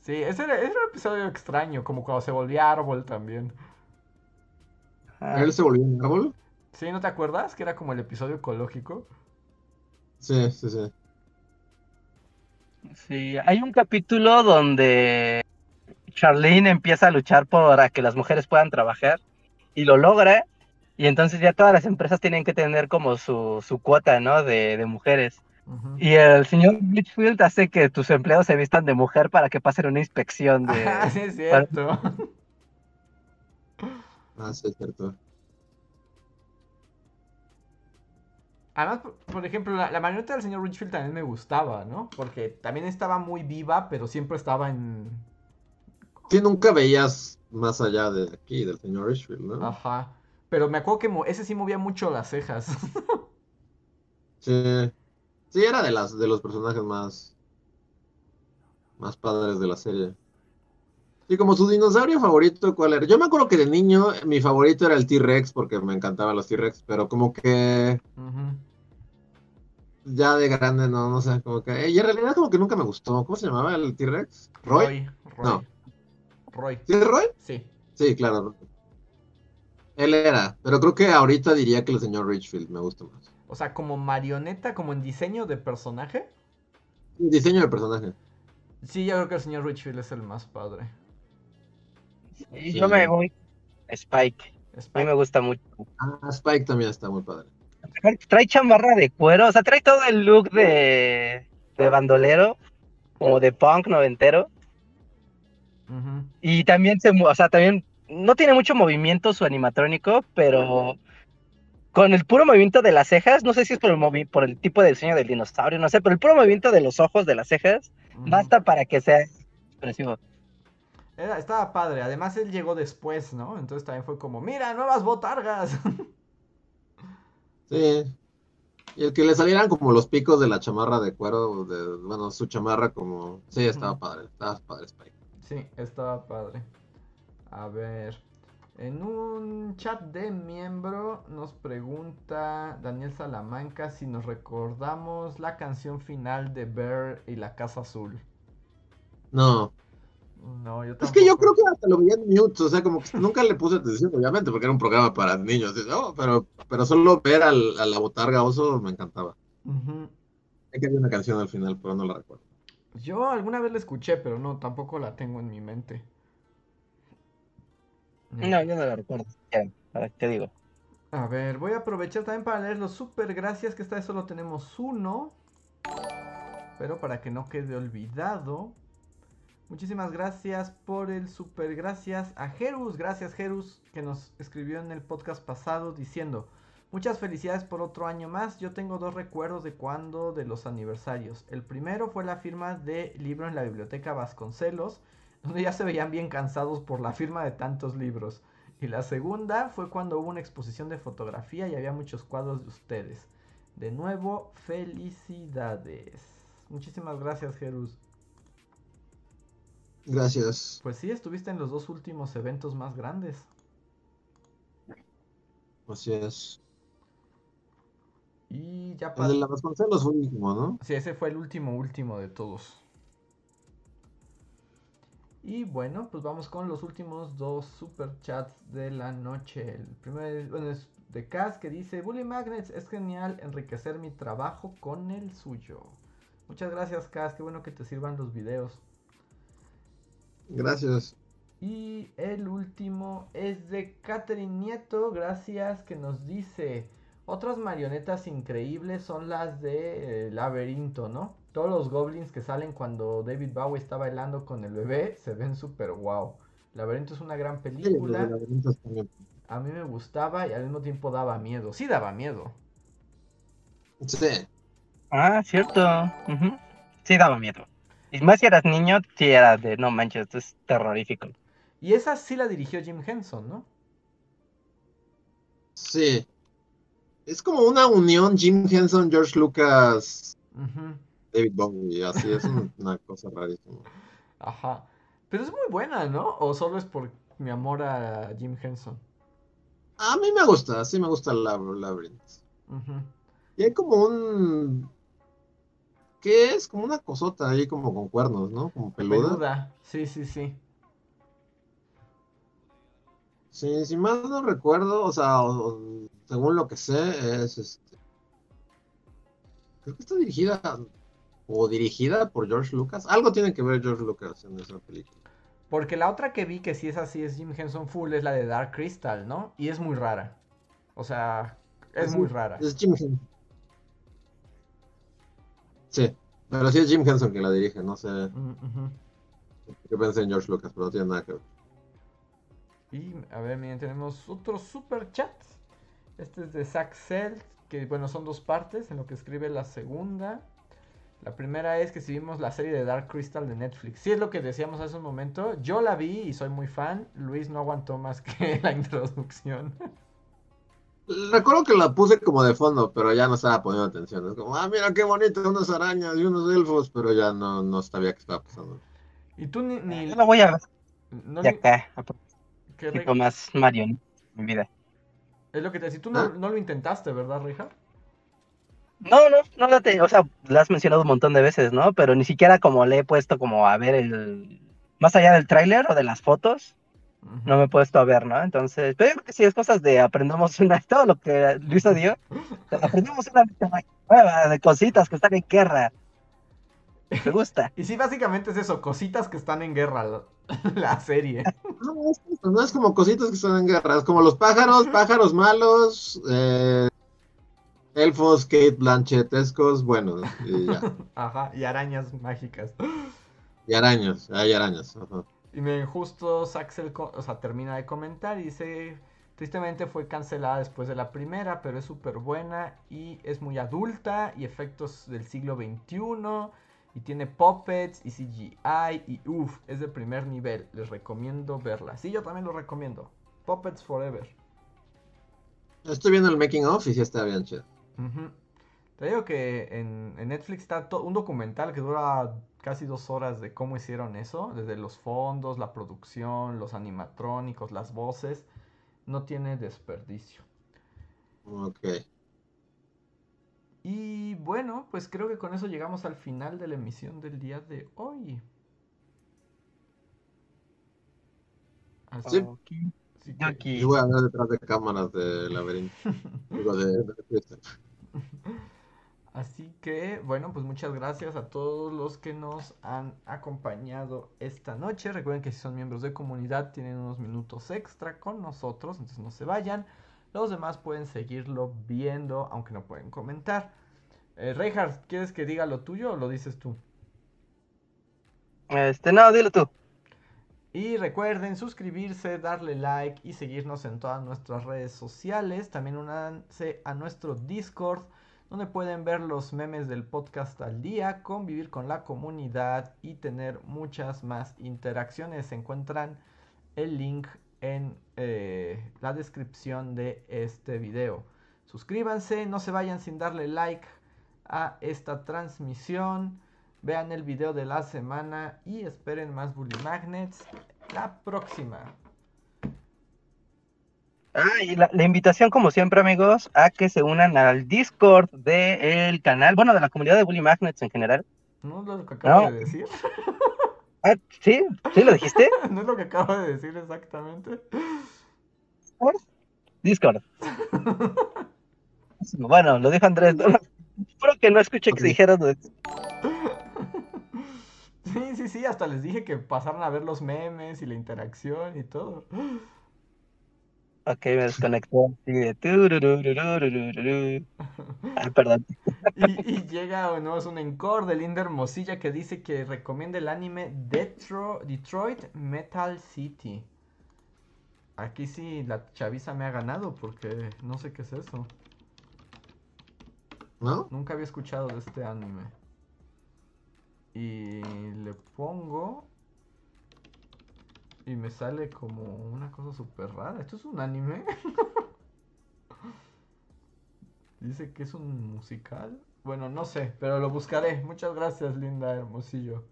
sí, ese era, ese era un episodio extraño, como cuando se volvía árbol también. Ah, ¿Él se volvió un árbol? ¿Sí? ¿No te acuerdas? Que era como el episodio ecológico. Sí, sí, sí. Sí, hay un capítulo donde Charlene empieza a luchar para que las mujeres puedan trabajar y lo logra. Y entonces ya todas las empresas tienen que tener como su, su cuota, ¿no? De, de mujeres. Y el señor Litchfield hace que tus empleados se vistan de mujer para que pasen una inspección de... Ah, sí, es cierto. Ah, sí, es cierto. Además, por, por ejemplo, la, la marioneta del señor Richfield también me gustaba, ¿no? Porque también estaba muy viva, pero siempre estaba en... Sí, nunca veías más allá de aquí, del señor Richfield, ¿no? Ajá. Pero me acuerdo que ese sí movía mucho las cejas. Sí. Sí, era de las de los personajes más más padres de la serie. Sí, como su dinosaurio favorito, ¿cuál era? Yo me acuerdo que de niño mi favorito era el T-Rex porque me encantaban los T-Rex, pero como que ya de grande no, no sé, como que y en realidad como que nunca me gustó. ¿Cómo se llamaba el T-Rex? ¿Roy? Roy. Roy. No. Roy. ¿Sí es Roy? Sí. Sí, claro. Él era, pero creo que ahorita diría que el señor Richfield me gusta más. O sea, como marioneta, como en diseño de personaje. Diseño del personaje. Sí, yo creo que el señor Richfield es el más padre. Y yo me voy a Spike. A mí Spike. me gusta mucho. Ah, Spike también está muy padre. Trae chamarra de cuero, o sea, trae todo el look de, de bandolero, como de punk noventero. Y también se, o sea, también no tiene mucho movimiento su animatrónico, pero con el puro movimiento de las cejas, no sé si es por el movi- por el tipo de diseño del dinosaurio, no sé, pero el puro movimiento de los ojos de las cejas basta para que sea expresivo. Era- estaba padre. Además, él llegó después, ¿no? Entonces también fue como, mira, nuevas botargas. Sí. Y el que le salieran como los picos de la chamarra de cuero, de, bueno, su chamarra como... Sí, estaba padre, estaba padre Spike. Sí, estaba padre. A ver. En un chat de miembro nos pregunta Daniel Salamanca si nos recordamos la canción final de Bear y la Casa Azul. No, No, yo es que yo creo tampoco. que hasta lo veía en mute, o sea, como que nunca le puse atención, obviamente, porque era un programa para niños, y, oh, pero, pero solo ver al, a la botarga oso me encantaba. Ujú. Sé que había una canción al final, pero no la recuerdo. Yo alguna vez la escuché, pero no, tampoco la tengo en mi mente. No, yo no lo recuerdo. Ya, a ver, ¿qué digo? A ver, voy a aprovechar también para leer los super gracias, que esta vez solo tenemos uno. Pero para que no quede olvidado. Muchísimas gracias por el super gracias a Jerus. Gracias Jerus que nos escribió en el podcast pasado diciendo Muchas felicidades por otro año más. Yo tengo dos recuerdos de cuando de los aniversarios. El primero fue la firma de libro en la biblioteca Vasconcelos, donde ya se veían bien cansados por la firma de tantos libros. Y la segunda fue cuando hubo una exposición de fotografía y había muchos cuadros de ustedes. De nuevo, felicidades. Muchísimas gracias, Jerus. Gracias. Pues sí, estuviste en los dos últimos eventos más grandes. Así es. Y ya El de la Vasconcelos fue el último, ¿no? Sí, ese fue el último, último de todos. Y bueno, pues vamos con los últimos dos super chats de la noche. El primero bueno, es de Cas que dice: Bully Magnets, es genial enriquecer mi trabajo con el suyo. Muchas gracias, Cas, qué bueno que te sirvan los videos. Gracias. Y el último es de Catherine Nieto, gracias, que nos dice: Otras marionetas increíbles son las de eh, Laberinto, ¿no? Todos los goblins que salen cuando David Bowie está bailando con el bebé se ven súper wow. Laberinto es una gran película. Sí. A mí me gustaba y al mismo tiempo daba miedo. Sí daba miedo. Sí. Ah, cierto. Sí daba miedo. Y más si eras niño, sí era de, no manches, esto es terrorífico. Y esa sí la dirigió Jim Henson, ¿no? Sí. Es como una unión Jim Henson, George Lucas. David Bowie, así es un- una cosa rarísima. Ajá. Pero es muy buena, ¿no? ¿O solo es por mi amor a Jim Henson? A mí me gusta, sí me gusta el Lab- Labyrinth. Y hay como un... ¿Qué es? Como una cosota ahí como con cuernos, ¿no? Como peluda. Peluda. Sí, sí, sí. Sí, si mal no recuerdo, o sea, o- o- según lo que sé, es este. Creo que está dirigida o dirigida por George Lucas. Algo tiene que ver George Lucas en esa película. Porque la otra que vi que sí es así es Jim Henson Full es la de Dark Crystal, ¿no? Y es muy rara. O sea, es muy rara. Es Jim Henson. Sí, pero sí es Jim Henson quien la dirige, no sé. Ujú. Yo pensé en George Lucas, pero no tiene nada que ver. Y a ver, miren, tenemos otro super chat. Este es de Zack Cell, que bueno, son dos partes en lo que escribe la segunda. La primera es que si vimos la serie de Dark Crystal de Netflix. Sí es lo que decíamos hace un momento. Yo la vi y soy muy fan. Luis no aguantó más que la introducción. Recuerdo que la puse como de fondo, pero ya no estaba poniendo atención. Es como, ah, mira qué bonito, unas arañas y unos elfos, pero ya no, no sabía qué estaba pasando. Y tú ni... ni Yo lo voy a ver no de ni- acá, a que poquito más Marion en mi vida. Es lo que te decía. Tú no, ¿Ah? no lo intentaste, ¿verdad, Rija? No, no, no la te, o sea, la has mencionado un montón de veces, ¿no? Pero ni siquiera como le he puesto como a ver el, más allá del tráiler o de las fotos, no me he puesto a ver, ¿no? Entonces, pero yo creo que sí es cosas de aprendemos una, todo lo que Luisa dio, aprendemos una nueva de cositas que están en guerra. Me gusta. Y sí, básicamente es eso, cositas que están en guerra, la, la serie. No, es, no es como cositas que están en guerra, es como los pájaros, pájaros malos, eh, elfos, Kate Blanchetescos, bueno, y ya. Ajá, y arañas mágicas. Y arañas, hay arañas. ajá. Y me justo Saxel, o sea, termina de comentar y dice, tristemente fue cancelada después de la primera, pero es súper buena y es muy adulta y efectos del siglo XXI y tiene puppets y CGI y uff, es de primer nivel. Les recomiendo verla. Sí, yo también lo recomiendo. Puppets Forever. Estoy viendo el making of y sí está bien chido. Te digo que en, en Netflix está un documental que dura casi dos horas de cómo hicieron eso, desde los fondos, la producción, los animatrónicos, las voces. No tiene desperdicio. Ok. Y bueno, pues creo que con eso llegamos al final de la emisión del día de hoy. Así, Sí. así Yo que- aquí. Yo voy a ver detrás de cámaras de laberinto. Digo, de, de Crystal. Así que, bueno, pues muchas gracias a todos los que nos han acompañado esta noche. Recuerden que si son miembros de comunidad tienen unos minutos extra con nosotros, entonces no se vayan. Los demás pueden seguirlo viendo, aunque no pueden comentar. Eh, Reinhardt, ¿quieres que diga lo tuyo o lo dices tú? Este, no, dilo tú. Y recuerden suscribirse, darle like y seguirnos en todas nuestras redes sociales. También únanse a nuestro Discord, donde pueden ver los memes del podcast al día, convivir con la comunidad y tener muchas más interacciones. Se encuentran el link en eh, la descripción de este video. Suscríbanse, no se vayan sin darle like a esta transmisión. Vean el video de la semana y esperen más Bully Magnets la próxima. Ah, y la, invitación, como siempre, amigos, a que se unan al Discord del canal, bueno, de la comunidad de Bully Magnets en general. No lo que acabo de decir. Ah, ¿Sí? ¿Sí lo dijiste? no es lo que acabo de decir exactamente. Discord. bueno, lo dijo Andrés. Espero que no escuché que se dijeron. Sí, sí, sí, hasta les dije que pasaron a ver los memes y la interacción y todo. Ok, me desconectó Ah, perdón. Y, llega o no, es un encore de Linda Hermosilla que dice que recomienda el anime Detroit Metal City. Aquí sí la chaviza me ha ganado porque no sé qué es eso. ¿No? Nunca había escuchado de este anime. Y le pongo y me sale como una cosa súper rara. ¿Esto es un anime? Dice que es un musical. Bueno, no sé, pero lo buscaré. Muchas gracias, Linda Hermosillo.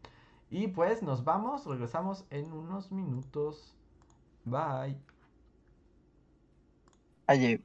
Y pues nos vamos, regresamos en unos minutos. Bye. Allí.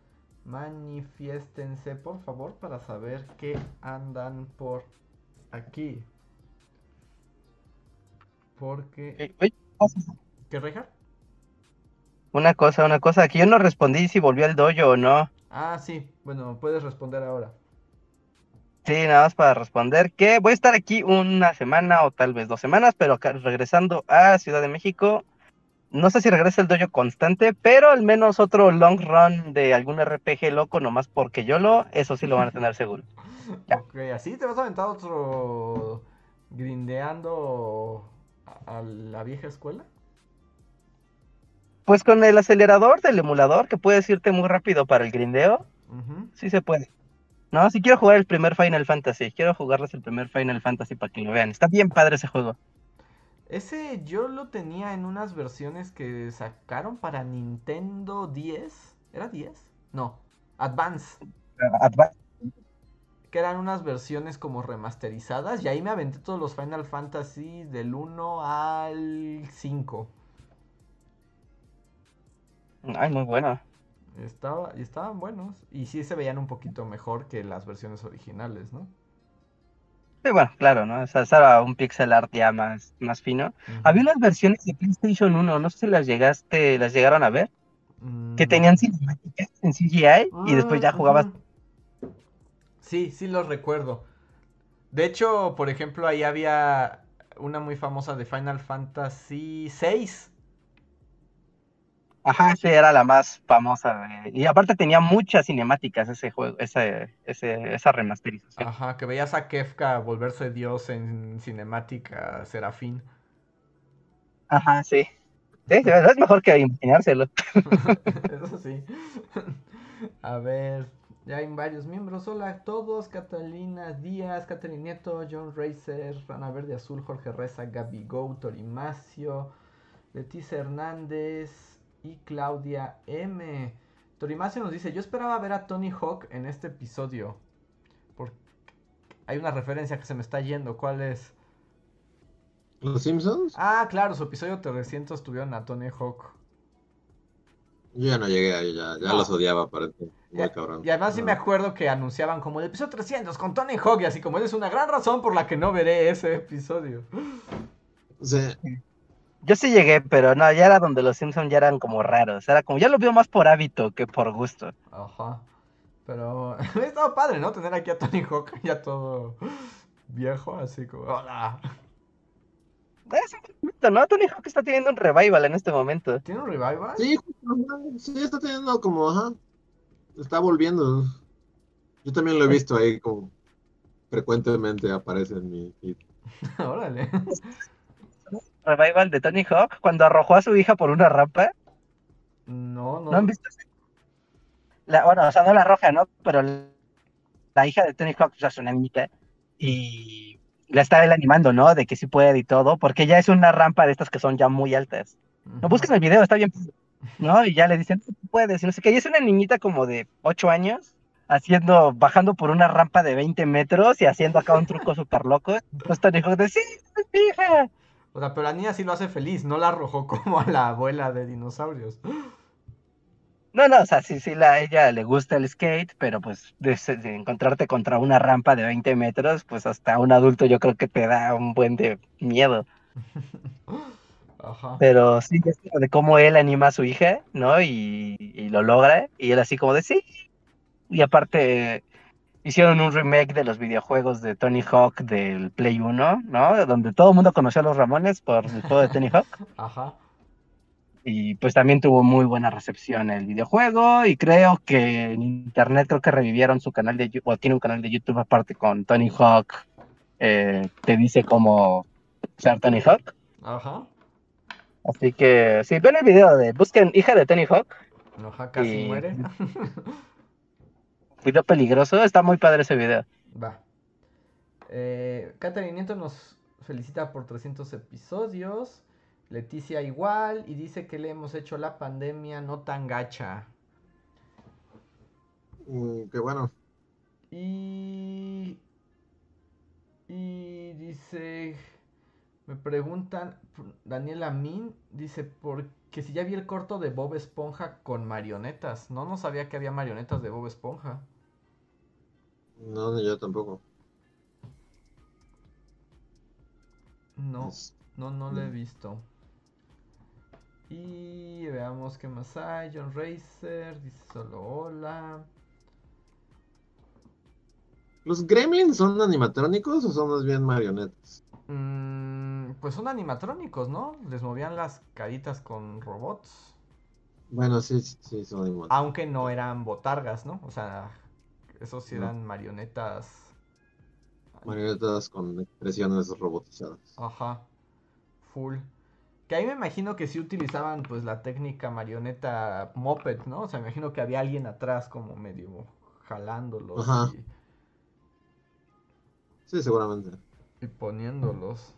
manifiéstense por favor para saber que andan por aquí. Porque... ¿Qué, Reja? Una cosa, una cosa, que yo no respondí si volvió al dojo o no. Ah, sí, bueno, puedes responder ahora. Sí, nada más para responder que voy a estar aquí una semana o tal vez dos semanas, pero regresando a Ciudad de México no sé si regresa el dojo constante, pero al menos otro long run de algún RPG loco, nomás porque yo lo, eso sí lo van a tener seguro. Ok, así te vas a aventar otro grindeando a la vieja escuela. Pues con el acelerador del emulador, que puedes irte muy rápido para el grindeo, sí se puede. No, si quiero jugar el primer Final Fantasy, quiero jugarles el primer Final Fantasy para que lo vean. Está bien padre ese juego. Ese yo lo tenía en unas versiones que sacaron para Nintendo 10. ¿Era 10? No, Advance. Advance. Que eran unas versiones como remasterizadas. Y ahí me aventé todos los Final Fantasy del 1 al 5. Ay, muy bueno. Estaba, y estaban buenos. Y sí se veían un poquito mejor que las versiones originales, ¿no? Sí, bueno, claro, ¿no? O sea, era un pixel art ya más, más fino. Había unas versiones de PlayStation 1, no sé si las llegaste, las llegaron a ver, que mm. tenían cinemáticas en CGI y después ya jugabas. Sí, sí los recuerdo. De hecho, por ejemplo, ahí había una muy famosa de Final Fantasy VI, Ajá, sí, era la más famosa. Y aparte tenía muchas cinemáticas ese juego, ese, ese, esa remasterización. Ajá, que veías a Kefka volverse dios en cinemática Serafín. Ajá, sí. Sí, es mejor que imaginárselo. Eso sí. A ver, ya hay varios miembros. Hola a todos. Catalina Díaz, Catalina Nieto, John Racer, Rana Verde Azul, Jorge Reza, Gaby Go, Torimacio, Leticia Hernández, y Claudia M. Torimacio nos dice, yo esperaba ver a Tony Hawk en este episodio. Porque hay una referencia que se me está yendo. ¿Cuál es? ¿Los Simpsons? Ah, claro, su episodio 300 tuvieron a Tony Hawk. Yo ya no llegué ahí, ya, ya los odiaba, parece. Muy cabrón. Y además sí me acuerdo que anunciaban como el episodio 300 con Tony Hawk y así como es una gran razón por la que no veré ese episodio. Sí. Yo sí llegué, pero no, ya era donde los Simpsons ya eran como raros. Era como, ya lo veo más por hábito que por gusto. Ajá. Pero ha estado padre, ¿no? Tener aquí a Tony Hawk ya todo viejo, así como, hola. Es un ¿no? Tony Hawk está teniendo un revival en este momento. ¿Tiene un revival? Sí, Sí, está teniendo como, ajá, está volviendo. Yo también lo he visto ahí como frecuentemente aparece en mi feed. Órale. Revival de Tony Hawk cuando arrojó a su hija por una rampa. No, no. ¿No han visto? ese? La, bueno, o sea, no la roja, ¿no? Pero la hija de Tony Hawk, o sea, es una niñita, y la está él animando, ¿no? De que sí puede y todo, porque ya es una rampa de estas que son ya muy altas. No busques el video, está bien, ¿no? Y ya le dicen, tú puedes, y no sé qué. Y es una niñita como de 8 años, haciendo, bajando por una rampa de 20 metros y haciendo acá un truco súper loco. Entonces Tony Hawk de, sí, es mi hija. O sea, pero la niña sí lo hace feliz, no la arrojó como a la abuela de dinosaurios. No, no, o sea, sí, sí, la, a ella le gusta el skate, pero pues de, de encontrarte contra una rampa de 20 metros, pues hasta un adulto yo creo que te da un buen de miedo. Ajá. Pero sí, de cómo él anima a su hija, ¿no? Y, y lo logra, y él así como de sí. Y aparte, hicieron un remake de los videojuegos de Tony Hawk del Play 1, ¿no? Donde todo el mundo conoció a los Ramones por el juego de Tony Hawk. Ajá. Y pues también tuvo muy buena recepción el videojuego. Y creo que en internet creo que revivieron su canal de YouTube, o tiene un canal de YouTube aparte con Tony Hawk. eh, te dice cómo ser Tony Hawk. Ajá. Así que sí, ven el video de busquen hija de Tony Hawk. Ajá, casi Y- muere. Video peligroso, está muy padre ese video. Va. Eh, Catherine Nieto nos felicita por 300 episodios. Leticia igual. Y dice que le hemos hecho la pandemia no tan gacha. Mm, qué bueno. Y. Y dice. Me preguntan. Daniela Min dice: Porque si ya vi el corto de Bob Esponja con marionetas. No, no sabía que había marionetas de Bob Esponja. No, yo tampoco. No. No, no lo he visto. Y veamos qué más hay. John Racer dice solo hola. ¿Los gremlins son animatrónicos o son más bien marionetas? Mm, pues son animatrónicos, ¿no? Les movían las caritas con robots. Bueno, sí, sí, sí, son animatrónicos. Aunque no eran botargas, ¿no? O sea, esos sí No. eran marionetas. Marionetas con expresiones robotizadas. Ajá. Full. Que ahí me imagino que sí utilizaban pues la técnica marioneta moped, ¿no? O sea, me imagino que había alguien atrás como medio jalándolos Ajá. y, Sí, seguramente. Y poniéndolos.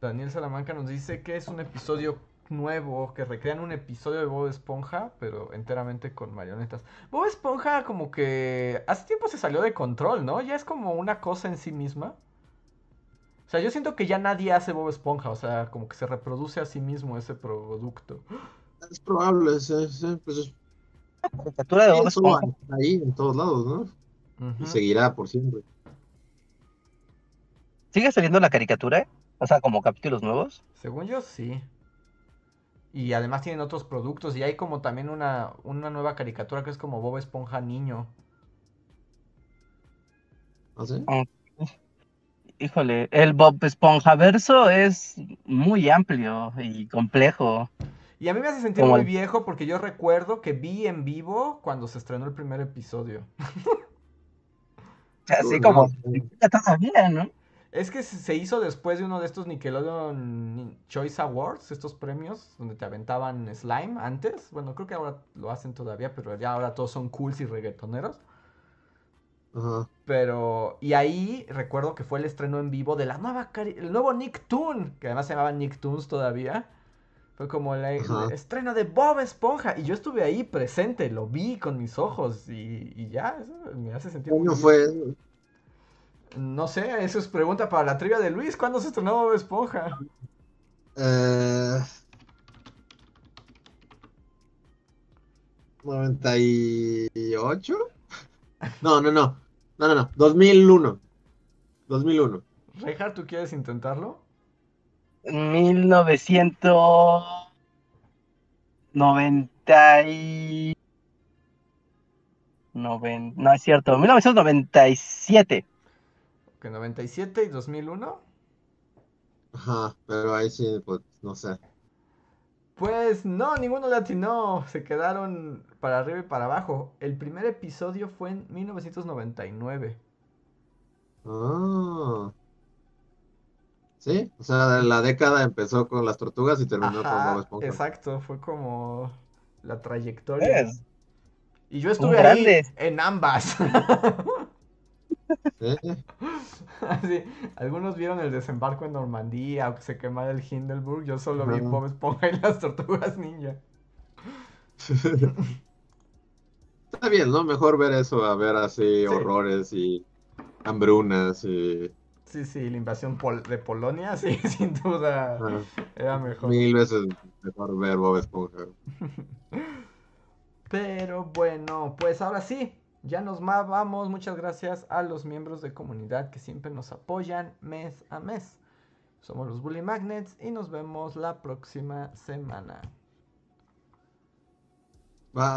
Daniel Salamanca nos dice que es un episodio nuevo, que recrean un episodio de Bob Esponja, pero enteramente con marionetas. Bob Esponja como que hace tiempo se salió de control, ¿no? Ya es como una cosa en sí misma. O sea, yo siento que ya nadie hace Bob Esponja, o sea, como que se reproduce a sí mismo ese producto. Es probable, sí, sí, pues es- Caricatura de Bob Esponja. ahí en todos lados, ¿no? Y seguirá por siempre. ¿Sigue saliendo la caricatura? O sea, como capítulos nuevos. Según yo, sí. Y además tienen otros productos y hay como también una, una nueva caricatura que es como Bob Esponja niño. ¿Ah, sí? Híjole, el Bob Esponja verso es muy amplio y complejo. Y a mí me hace sentir Como muy el- viejo porque yo recuerdo que vi en vivo cuando se estrenó el primer episodio. Así como todavía, ¿no? Es que se hizo después de uno de estos Nickelodeon Ni- Choice Awards, estos premios donde te aventaban slime antes. Bueno, creo que ahora lo hacen todavía, pero ya ahora todos son cools y reggaetoneros. Ajá. Pero, y ahí recuerdo que fue el estreno en vivo de la nueva, el nuevo Nicktoon, que además se llamaba Nicktoons todavía. Fue como la- el Ajá. estreno de Bob Esponja. Y yo estuve ahí presente, lo vi con mis ojos y, y ya, eso me hace sentir ¿Qué muy año bien. No sé, eso es pregunta para la trivia de Luis. ¿Cuándo se estrenó Bob Esponja? Eh... 98? No, no, no. No, no, no. 2001. 2001. Reinhardt, ¿tú quieres intentarlo? 1990 y... noven- No es cierto, 1997. Que 97 y 2001. Ajá, pero ahí sí, pues, no sé. Pues no, ninguno latino. Se quedaron para arriba y para abajo. El primer episodio fue en 1999. Ah. Sí, o sea, la década empezó con las tortugas y terminó con Bob Esponja. exacto, fue como la trayectoria. Es Y yo estuve ahí en ambas. Sí. Así, algunos vieron el desembarco en Normandía o que se quemara el Hindenburg. Yo solo vi. Bob Esponja y las tortugas ninja. Está bien, ¿no? Mejor ver eso a ver así horrores y hambrunas y Sí, sí, la invasión pol- de Polonia, sí, sin duda ah, era mejor. mil veces mejor ver Bob Esponja. Pero bueno, pues ahora sí, ya nos vamos. Muchas gracias a los miembros de comunidad que siempre nos apoyan mes a mes. Somos los Bully Magnets y nos vemos la próxima semana. Bye.